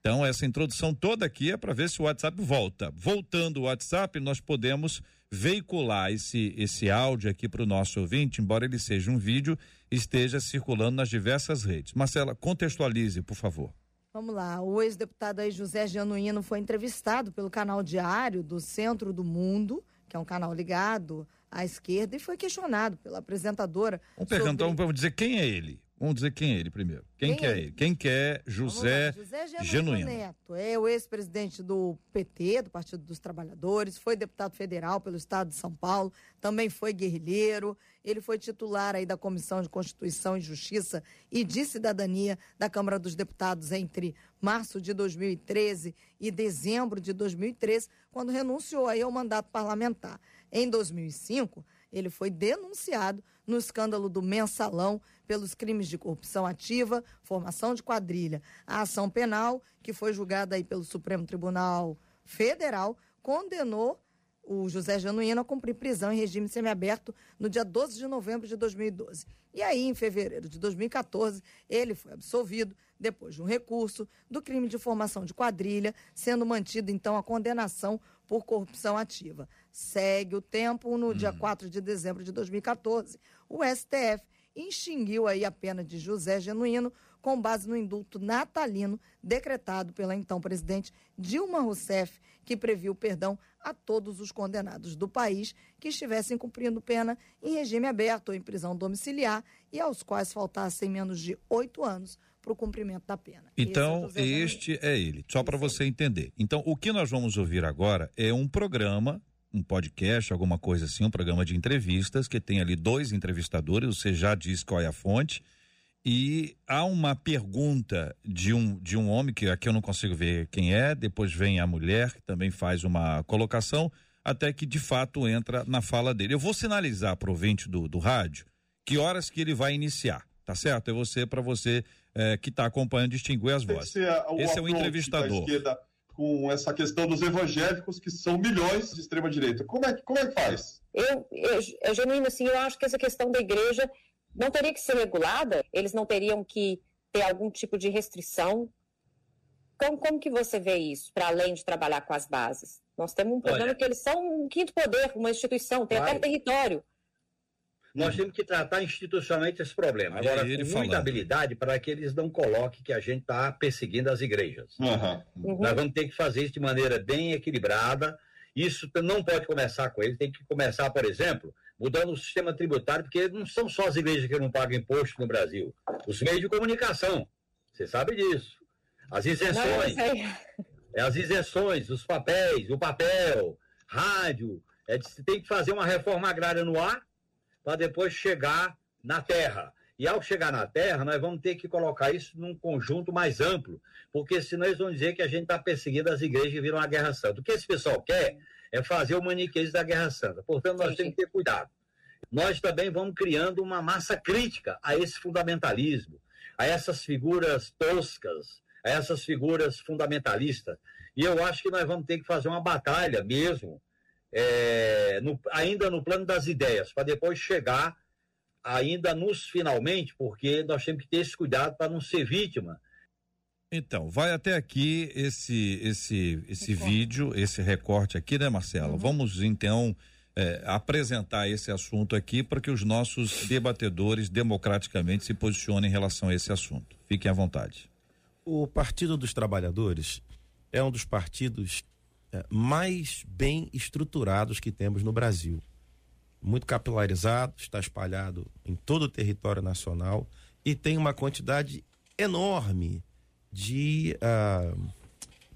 Então, essa introdução toda aqui é para ver se o WhatsApp volta. Voltando o WhatsApp, nós podemos veicular esse, esse áudio aqui para o nosso ouvinte, embora ele seja um vídeo, esteja circulando nas diversas redes. Marcela, contextualize, por favor. Vamos lá, o ex-deputado José Genuíno foi entrevistado pelo canal Diário do Centro do Mundo, que é um canal ligado à esquerda, e foi questionado pela apresentadora. Vamos perguntar, sobre- vamos dizer quem é ele. Vamos dizer quem é ele primeiro. Quem, Quem que é ele? ele? Quem que é José, José Genuíno, Genuíno? Neto é o ex-presidente do PT, do Partido dos Trabalhadores, foi deputado federal pelo estado de São Paulo, também foi guerrilheiro, ele foi titular aí da Comissão de Constituição e Justiça e de Cidadania da Câmara dos Deputados entre março de 2013 e dezembro de 2013, quando renunciou aí ao mandato parlamentar. Em 2005, ele foi denunciado no escândalo do mensalão pelos crimes de corrupção ativa, formação de quadrilha. A ação penal, que foi julgada aí pelo Supremo Tribunal Federal, condenou o José Januíno a cumprir prisão em regime semiaberto no dia 12 de novembro de 2012. E aí, em fevereiro de 2014, ele foi absolvido depois de um recurso do crime de formação de quadrilha, sendo mantido então a condenação por corrupção ativa. Segue o tempo, no dia 4 de dezembro de 2014, o STF extinguiu aí a pena de José Genuíno com base no indulto natalino decretado pela então presidente Dilma Rousseff, que previu perdão a todos os condenados do país que estivessem cumprindo pena em regime aberto ou em prisão domiciliar e aos quais faltassem menos de oito anos para o cumprimento da pena. É Então, Genuíno. este é ele, só para você entender. Então, o que nós vamos ouvir agora é um programa, um podcast, alguma coisa assim, um programa de entrevistas, que tem ali dois entrevistadores, você já disse qual é a fonte, e há uma pergunta de um, de um homem, que aqui eu não consigo ver quem é, depois vem a mulher, que também faz uma colocação, até que de fato entra na fala dele. Eu vou sinalizar para o ouvinte do, do rádio que horas que ele vai iniciar, tá certo? É você, para você eh, que está acompanhando, distinguir as vozes. ser a- Esse é o entrevistador. Com essa questão dos evangélicos, que são milhões de extrema-direita. Como é, que- como é que faz? Eu, eu, é genuíno, assim, eu acho que essa questão da igreja não teria que ser regulada, eles não teriam que ter algum tipo de restrição. Como, como que você vê isso, para além de trabalhar com as bases? Nós temos um problema Olha. que eles são um quinto poder, uma instituição, tem até território. Nós temos que tratar institucionalmente esse problema. Agora, ele com falando. muita habilidade para que eles não coloquem que a gente está perseguindo as igrejas. Uhum. Nós vamos ter que fazer isso de maneira bem equilibrada. Isso não pode começar com eles, tem que começar, por exemplo, mudando o sistema tributário, porque não são só as igrejas que não pagam imposto no Brasil. Os meios de comunicação, você sabe disso. As Não, isenções, aí- é as isenções, os papéis, o papel, rádio. É, de- tem que fazer uma reforma agrária no ar para depois chegar na terra. E ao chegar na terra, nós vamos ter que colocar isso num conjunto mais amplo, porque senão eles vão dizer que a gente está perseguindo as igrejas e viram uma guerra santa. O que esse pessoal quer é fazer o maniqueísmo da guerra santa. Portanto, nós Sim, temos que ter cuidado. Nós também vamos criando uma massa crítica a esse fundamentalismo, a essas figuras toscas, a essas figuras fundamentalistas. E eu acho que nós vamos ter que fazer uma batalha mesmo, é, no- ainda no plano das ideias, para depois chegar ainda nos finalmente, porque nós temos que ter esse cuidado para não ser vítima. Então, vai até aqui esse esse esse Recorte. vídeo, esse recorte aqui, né, Marcelo? Vamos então é, apresentar esse assunto aqui para que os nossos debatedores democraticamente se posicionem em relação a esse assunto. Fiquem à vontade. O Partido dos Trabalhadores é um dos partidos mais bem estruturados que temos no Brasil. Muito capilarizado, está espalhado em todo o território nacional e tem uma quantidade enorme de, ah,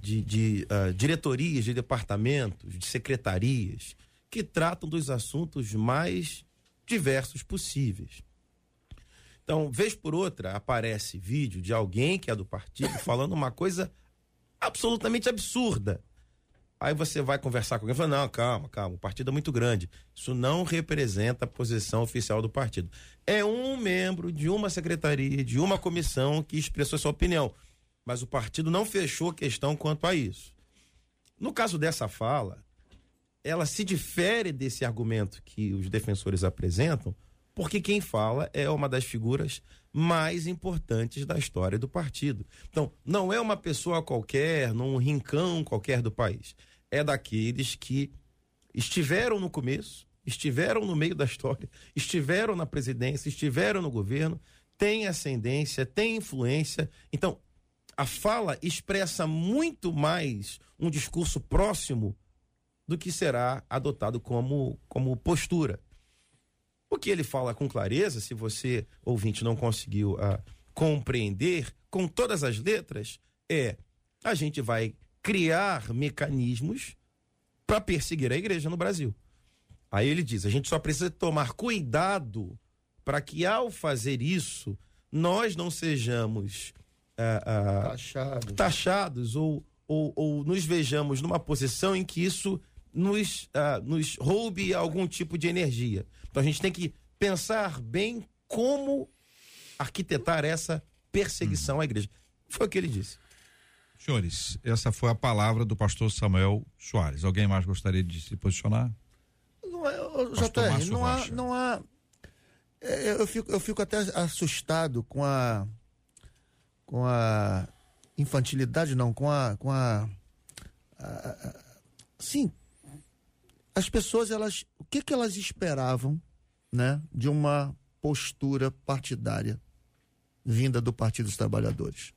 de, de, ah, diretorias, de departamentos, de secretarias que tratam dos assuntos mais diversos possíveis. Então, vez por outra, aparece vídeo de alguém que é do partido falando uma coisa absolutamente absurda. Aí você vai conversar com alguém e fala: não, calma, calma, o partido é muito grande. Isso não representa a posição oficial do partido. É um membro de uma secretaria, de uma comissão que expressou sua opinião. Mas o partido não fechou questão quanto a isso. No caso dessa fala, ela se difere desse argumento que os defensores apresentam, porque quem fala é uma das figuras mais importantes da história do partido. Então, não é uma pessoa qualquer, num rincão qualquer do país. É daqueles que estiveram no começo, estiveram no meio da história, *laughs* estiveram na presidência, estiveram no governo, têm ascendência, têm influência. Então, a fala expressa muito mais um discurso próximo do que será adotado como, como postura. O que ele fala com clareza, se você, ouvinte, não conseguiu uh, compreender com todas as letras, é a gente vai criar mecanismos para perseguir a igreja no Brasil. Aí ele diz: a gente só precisa tomar cuidado para que, ao fazer isso, nós não sejamos uh, uh, taxados, taxados ou, ou, ou, nos vejamos numa posição em que isso nos, nos roube algum tipo de energia. Então a gente tem que pensar bem como arquitetar essa perseguição à igreja. Foi o que ele disse. Senhores, essa foi a palavra do pastor Samuel Soares. Alguém mais gostaria de se posicionar? Não é, JR, não há, não há. É, eu, fico, eu fico até assustado com a. com a infantilidade, não, com a. com a, a, a sim, as pessoas, elas. O que, que elas esperavam, né, de uma postura partidária vinda do Partido dos Trabalhadores?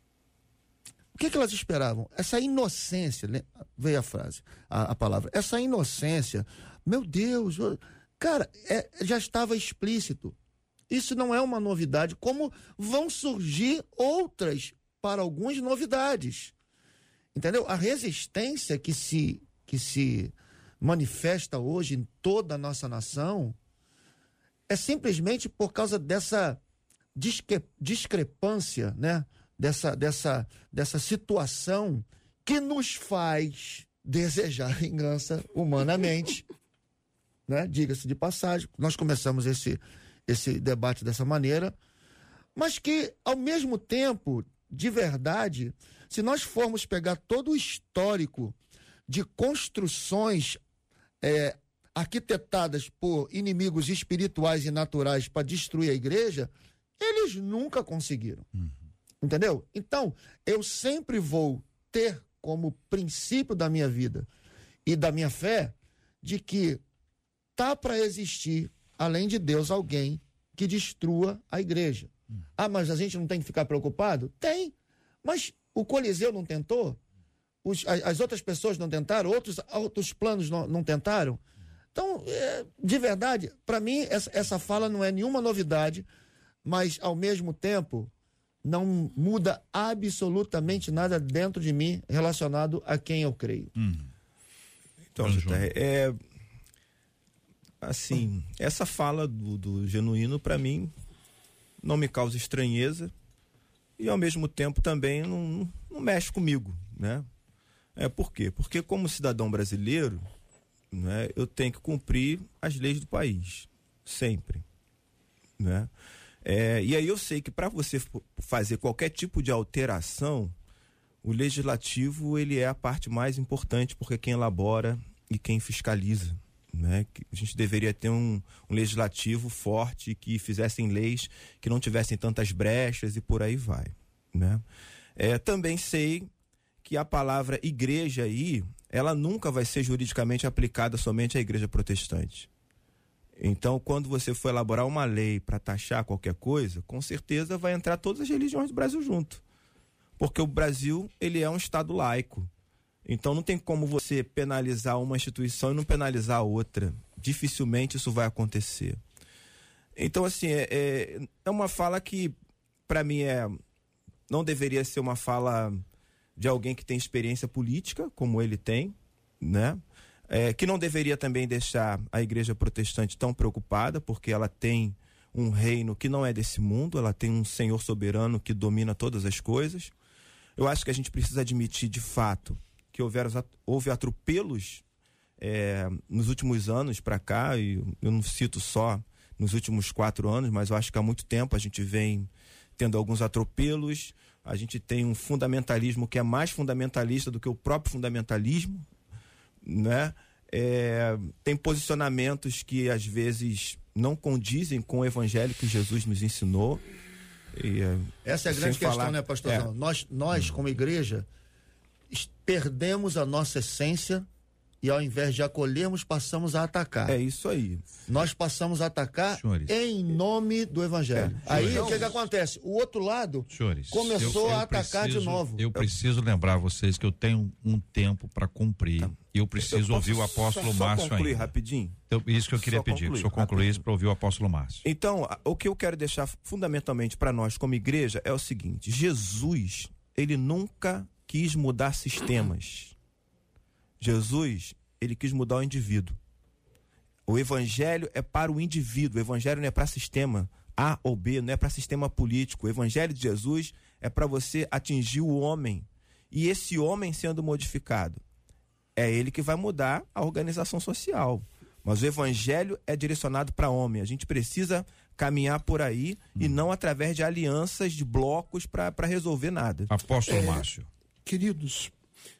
O que, que elas esperavam? Essa inocência, veio a frase, a, a palavra, essa inocência, meu Deus, cara, é, já estava explícito. Isso não é uma novidade, como vão surgir outras, para alguns, novidades. Entendeu? A resistência que se, que se manifesta hoje em toda a nossa nação é simplesmente por causa dessa discre discrepância, né? dessa, dessa, dessa situação que nos faz desejar *laughs* vingança humanamente. né? Diga-se de passagem, nós começamos esse, esse debate dessa maneira, mas que, ao mesmo tempo, de verdade, se nós formos pegar todo o histórico de construções é, arquitetadas por inimigos espirituais e naturais para destruir a igreja, eles nunca conseguiram. Uhum. Entendeu? Então, eu sempre vou ter como princípio da minha vida e da minha fé de que tá para existir, além de Deus, alguém que destrua a igreja. Hum. Ah, mas a gente não tem que ficar preocupado? Tem. Mas o Coliseu não tentou? Os, as, as, outras pessoas não tentaram? Outros, outros planos não, não tentaram? Então, é, de verdade, para mim, essa, essa fala não é nenhuma novidade, mas, ao mesmo tempo, não muda absolutamente nada dentro de mim relacionado a quem eu creio. Hum. Então, é, assim, essa fala do, do genuíno para mim não me causa estranheza e ao mesmo tempo também não, não mexe comigo, né? É por quê? Porque como cidadão brasileiro, né, eu tenho que cumprir as leis do país, sempre, né? É, e aí eu sei que para você fazer qualquer tipo de alteração, o legislativo ele é a parte mais importante porque é quem elabora e quem fiscaliza. Né? A gente deveria ter um, um legislativo forte que fizessem leis que não tivessem tantas brechas e por aí vai. Né? É, também sei que a palavra igreja aí, ela nunca vai ser juridicamente aplicada somente à igreja protestante. Então, quando você for elaborar uma lei para taxar qualquer coisa, com certeza vai entrar todas as religiões do Brasil junto. Porque o Brasil, ele é um estado laico. Então não tem como você penalizar uma instituição e não penalizar a outra. Dificilmente isso vai acontecer. Então, assim, é, é, é uma fala que, para mim, é não deveria ser uma fala de alguém que tem experiência política, como ele tem, né? é, que não deveria também deixar a igreja protestante tão preocupada, porque ela tem um reino que não é desse mundo, ela tem um Senhor soberano que domina todas as coisas. Eu acho que a gente precisa admitir de fato que houveram, houve atropelos é, nos últimos anos para cá, e eu não cito só nos últimos quatro anos, mas eu acho que há muito tempo a gente vem tendo alguns atropelos. A gente tem um fundamentalismo que é mais fundamentalista do que o próprio fundamentalismo, né? É, tem posicionamentos que às vezes não condizem com o evangelho que Jesus nos ensinou. E, é, Essa é a grande questão, falar, né, pastorzão? É. Nós, nós, como igreja, perdemos a nossa essência e ao invés de acolhermos, passamos a atacar. É isso aí. Nós passamos a atacar Senhores. em nome do evangelho. É, Aí senhores. o que, que acontece? O outro lado Senhores, começou eu- eu a atacar preciso- de novo. Eu preciso lembrar vocês que eu tenho um tempo para cumprir. E eu preciso Tá. Eu ouvir o apóstolo só Márcio concluir ainda. rapidinho? Então, isso que eu queria Só pedir, que o concluir, senhor concluísse rapidinho. para ouvir o apóstolo Márcio. Então, o que eu quero deixar fundamentalmente para nós como igreja é o seguinte: Jesus, ele nunca quis mudar sistemas. Jesus, ele quis mudar o indivíduo. O evangelho é para o indivíduo, o evangelho não é para sistema A ou B, não é para sistema político. O evangelho de Jesus é para você atingir o homem. E esse homem sendo modificado, é ele que vai mudar a organização social. Mas o evangelho é direcionado para homem. A gente precisa caminhar por aí e não através de alianças, de blocos para resolver nada. Apóstolo É, Márcio. Queridos,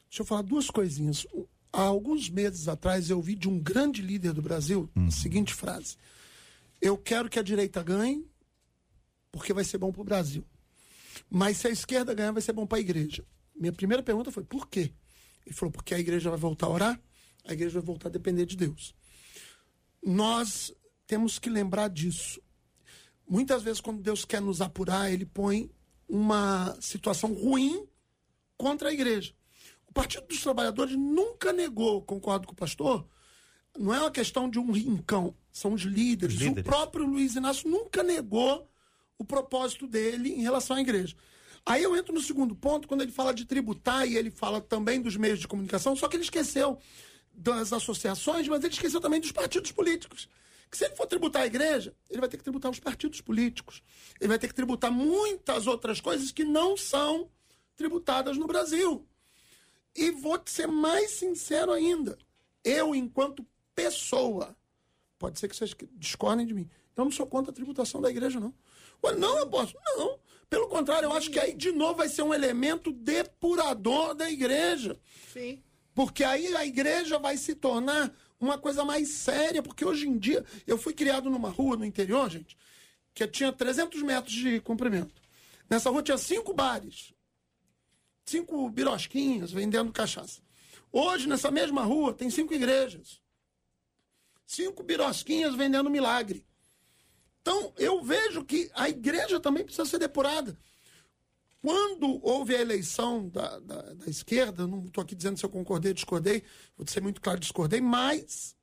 deixa eu falar duas coisinhas. Há alguns meses atrás eu ouvi de um grande líder do Brasil a seguinte frase: Eu quero que a direita ganhe, porque vai ser bom para o Brasil. Mas se a esquerda ganhar, vai ser bom para a igreja. Minha primeira pergunta foi: por quê? Ele falou: porque a igreja vai voltar a orar, a igreja vai voltar a depender de Deus. Nós temos que lembrar disso. Muitas vezes, quando Deus quer nos apurar, ele põe uma situação ruim contra a igreja. O Partido dos Trabalhadores nunca negou, concordo com o pastor, não é uma questão de um rincão, são os líderes. Os líderes. O próprio Luiz Inácio nunca negou o propósito dele em relação à igreja. Aí eu entro no segundo ponto, quando ele fala de tributar e ele fala também dos meios de comunicação, só que ele esqueceu das associações, mas ele esqueceu também dos partidos políticos. Que se ele for tributar a igreja, ele vai ter que tributar os partidos políticos. Ele vai ter que tributar muitas outras coisas que não são tributadas no Brasil. E vou ser mais sincero ainda. Eu, enquanto pessoa, pode ser que vocês discordem de mim, eu não sou contra a tributação da igreja, não. Ué, não, eu posso. Não. Pelo contrário, eu acho que aí, de novo, vai ser um elemento depurador da igreja. Sim. Porque aí a igreja vai se tornar uma coisa mais séria, porque hoje em dia, eu fui criado numa rua no interior, gente, que tinha 300 metros de comprimento. Nessa rua tinha cinco bares, cinco birosquinhas vendendo cachaça. Hoje, nessa mesma rua, tem cinco igrejas, cinco birosquinhas vendendo milagre. Então, eu vejo que a igreja também precisa ser depurada. Quando houve a eleição da, da, da esquerda, não estou aqui dizendo se eu concordei ou discordei, vou ser muito claro, discordei, mas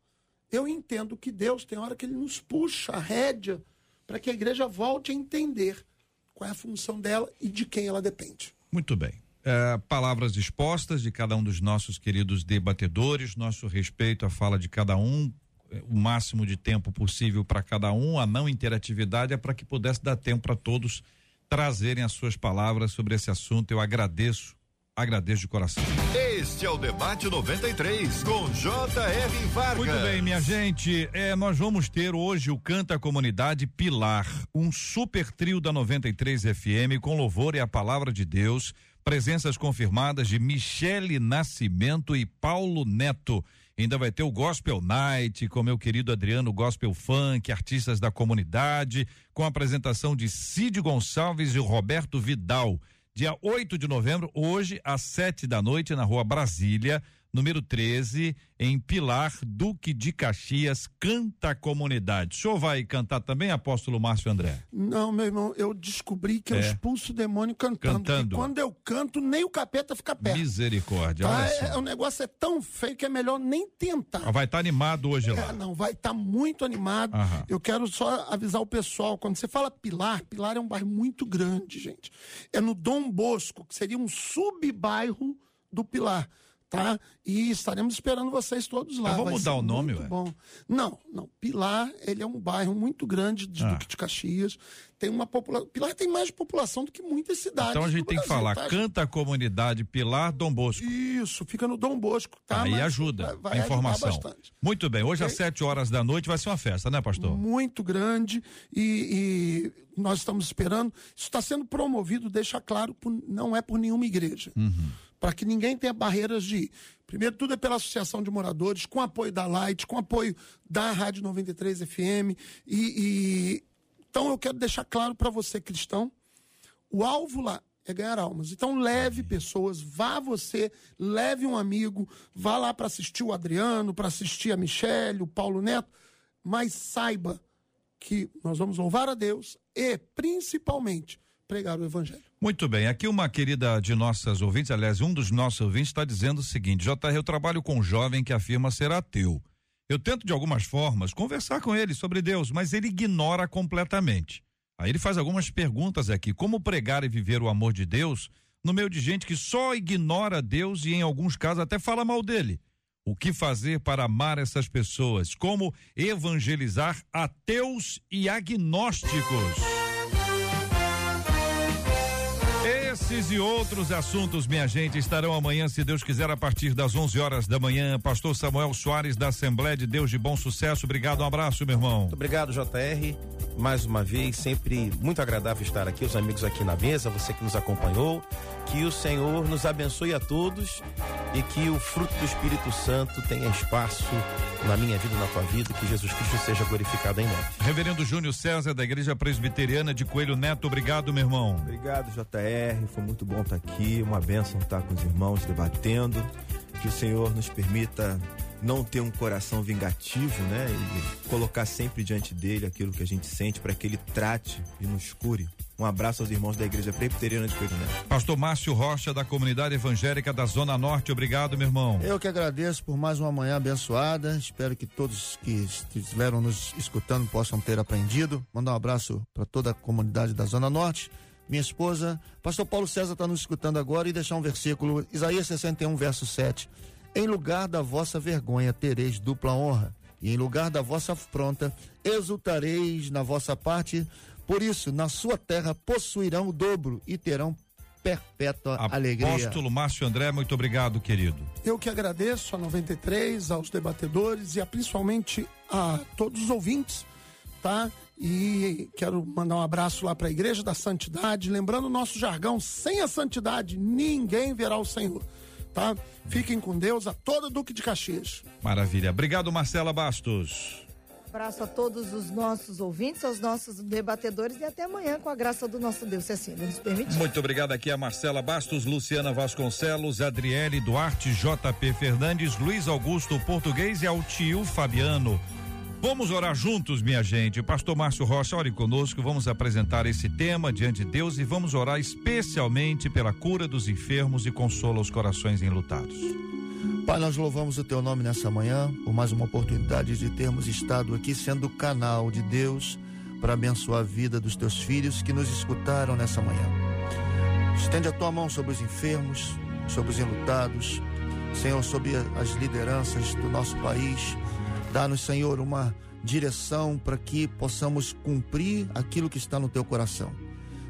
eu entendo que Deus tem hora que ele nos puxa a rédea para que a igreja volte a entender qual é a função dela e de quem ela depende. Muito bem. É, palavras expostas de cada um dos nossos queridos debatedores, nosso respeito à fala de cada um, é, o máximo de tempo possível para cada um, a não interatividade é para que pudesse dar tempo para todos trazerem as suas palavras sobre esse assunto. Eu agradeço, agradeço de coração. Este é o Debate 93, com J.R. Vargas. Muito bem, minha gente. É, nós vamos ter hoje o Canta Comunidade Pilar, um super trio da 93 FM com louvor e a palavra de Deus. Presenças confirmadas de Michele Nascimento e Paulo Neto. Ainda vai ter o Gospel Night com meu querido Adriano Gospel Funk, artistas da comunidade, com a apresentação de Cid Gonçalves e Roberto Vidal. Dia 8 de novembro, hoje, às sete da noite, na rua Brasília, número 13, em Pilar, Duque de Caxias, canta a comunidade. O senhor vai cantar também, apóstolo Márcio André? Não, meu irmão, eu descobri que eu É. expulso o demônio cantando. Cantando. E quando eu canto, nem o capeta fica perto. Misericórdia, Tá? É, só. o negócio é tão feio que é melhor nem tentar. Vai estar animado hoje lá. É, não, vai estar muito animado. Aham. Eu quero só avisar o pessoal, quando você fala Pilar, Pilar é um bairro muito grande, gente. É no Dom Bosco, que seria um sub-bairro do Pilar, tá? E estaremos esperando vocês todos lá. Vamos mudar o nome, ué? bom. Não, não. Pilar, ele é um bairro muito grande de Ah. Duque de Caxias. Tem uma população... Pilar tem mais população do que muitas cidades Então a gente tem que falar, tá, canta a comunidade Pilar Dom Bosco. Isso, fica no Dom Bosco, tá? Aí Mas ajuda vai- vai a informação. Muito bem, hoje às Ok? sete horas da noite vai ser uma festa, né, pastor? muito grande e, e nós estamos esperando. Isso está sendo promovido, deixa claro, por- não é por nenhuma igreja. Para que ninguém tenha barreiras de ir. Primeiro, tudo é pela Associação de Moradores, com apoio da Light, com apoio da Rádio 93 FM. E, e- então eu quero deixar claro para você, cristão, o alvo lá é ganhar almas. Então leve pessoas, vá você, leve um amigo, vá lá para assistir o Adriano, para assistir a Michelle, o Paulo Neto, mas saiba que nós vamos louvar a Deus e, principalmente, pregar o Evangelho. Muito bem, aqui uma querida de nossas ouvintes, aliás, um dos nossos ouvintes está dizendo o seguinte: JR, eu trabalho com um jovem que afirma ser ateu. Eu tento de algumas formas conversar com ele sobre Deus, mas ele ignora completamente. Aí ele faz algumas perguntas aqui: como pregar e viver o amor de Deus no meio de gente que só ignora Deus e em alguns casos até fala mal dele? O que fazer para amar essas pessoas? Como evangelizar ateus e agnósticos? Esses e outros assuntos, minha gente, estarão amanhã, se Deus quiser, a partir das 11 horas da manhã. Pastor Samuel Soares, da Assembleia de Deus de Bom Sucesso. Obrigado, um abraço, meu irmão. Muito obrigado, JR. Mais uma vez, sempre muito agradável estar aqui, os amigos aqui na mesa, você que nos acompanhou. Que o Senhor nos abençoe a todos e que o fruto do Espírito Santo tenha espaço na minha vida, na tua vida, que Jesus Cristo seja glorificado em nós. Reverendo Júnior César, da Igreja Presbiteriana de Coelho Neto, obrigado, meu irmão. Obrigado, JR. Foi muito bom estar aqui. Uma bênção estar com os irmãos debatendo. Que o Senhor nos permita não ter um coração vingativo, né? E colocar sempre diante dele aquilo que a gente sente para que ele trate e nos cure. Um abraço aos irmãos da Igreja Presbiteriana de Coelho Neto. Pastor Márcio Rocha, da Comunidade Evangélica da Zona Norte, obrigado, meu irmão. Eu que agradeço por mais uma manhã abençoada. Espero que todos que estiveram nos escutando possam ter aprendido. Mandar um abraço para toda a comunidade da Zona Norte. Minha esposa, Pastor Paulo César está nos escutando agora e deixar um versículo, Isaías 61, verso 7. Em lugar da vossa vergonha tereis dupla honra, e em lugar da vossa afronta exultareis na vossa parte. Por isso, na sua terra possuirão o dobro e terão perpétua Apóstolo alegria. Apóstolo Márcio André, muito obrigado, querido. Eu que agradeço a 93, aos debatedores e a, principalmente a todos os ouvintes, tá? E quero mandar um abraço lá para a Igreja da Santidade, lembrando o nosso jargão: sem a santidade ninguém verá o Senhor. Tá? Fiquem com Deus, a toda Duque de Caxias. Maravilha. Obrigado, Marcela Bastos. Abraço a todos os nossos ouvintes, aos nossos debatedores e até amanhã com a graça do nosso Deus, se assim nos permitir. Muito obrigado aqui a Marcela Bastos, Luciana Vasconcelos, Adriele Duarte, JP Fernandes, Luiz Augusto Português e ao tio Fabiano. Vamos orar juntos, minha gente. Pastor Márcio Rocha, ore conosco. Vamos apresentar esse tema diante de Deus e vamos orar especialmente pela cura dos enfermos e consola os corações enlutados. Pai, nós louvamos o teu nome nessa manhã por mais uma oportunidade de termos estado aqui sendo canal de Deus para abençoar a vida dos teus filhos que nos escutaram nessa manhã. Estende a tua mão sobre os enfermos, sobre os enlutados, Senhor, sobre as lideranças do nosso país. Dá-nos, Senhor, uma direção para que possamos cumprir aquilo que está no teu coração.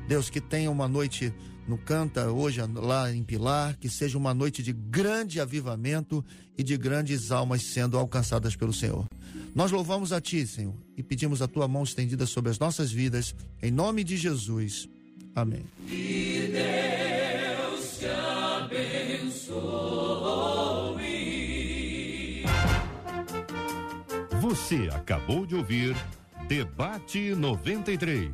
Deus, que tenha uma noite no Canta hoje lá em Pilar, que seja uma noite de grande avivamento e de grandes almas sendo alcançadas pelo Senhor. Nós louvamos a Ti, Senhor, e pedimos a Tua mão estendida sobre as nossas vidas, em nome de Jesus. Amém. Que Deus te abençoe. Você acabou de ouvir Debate 93.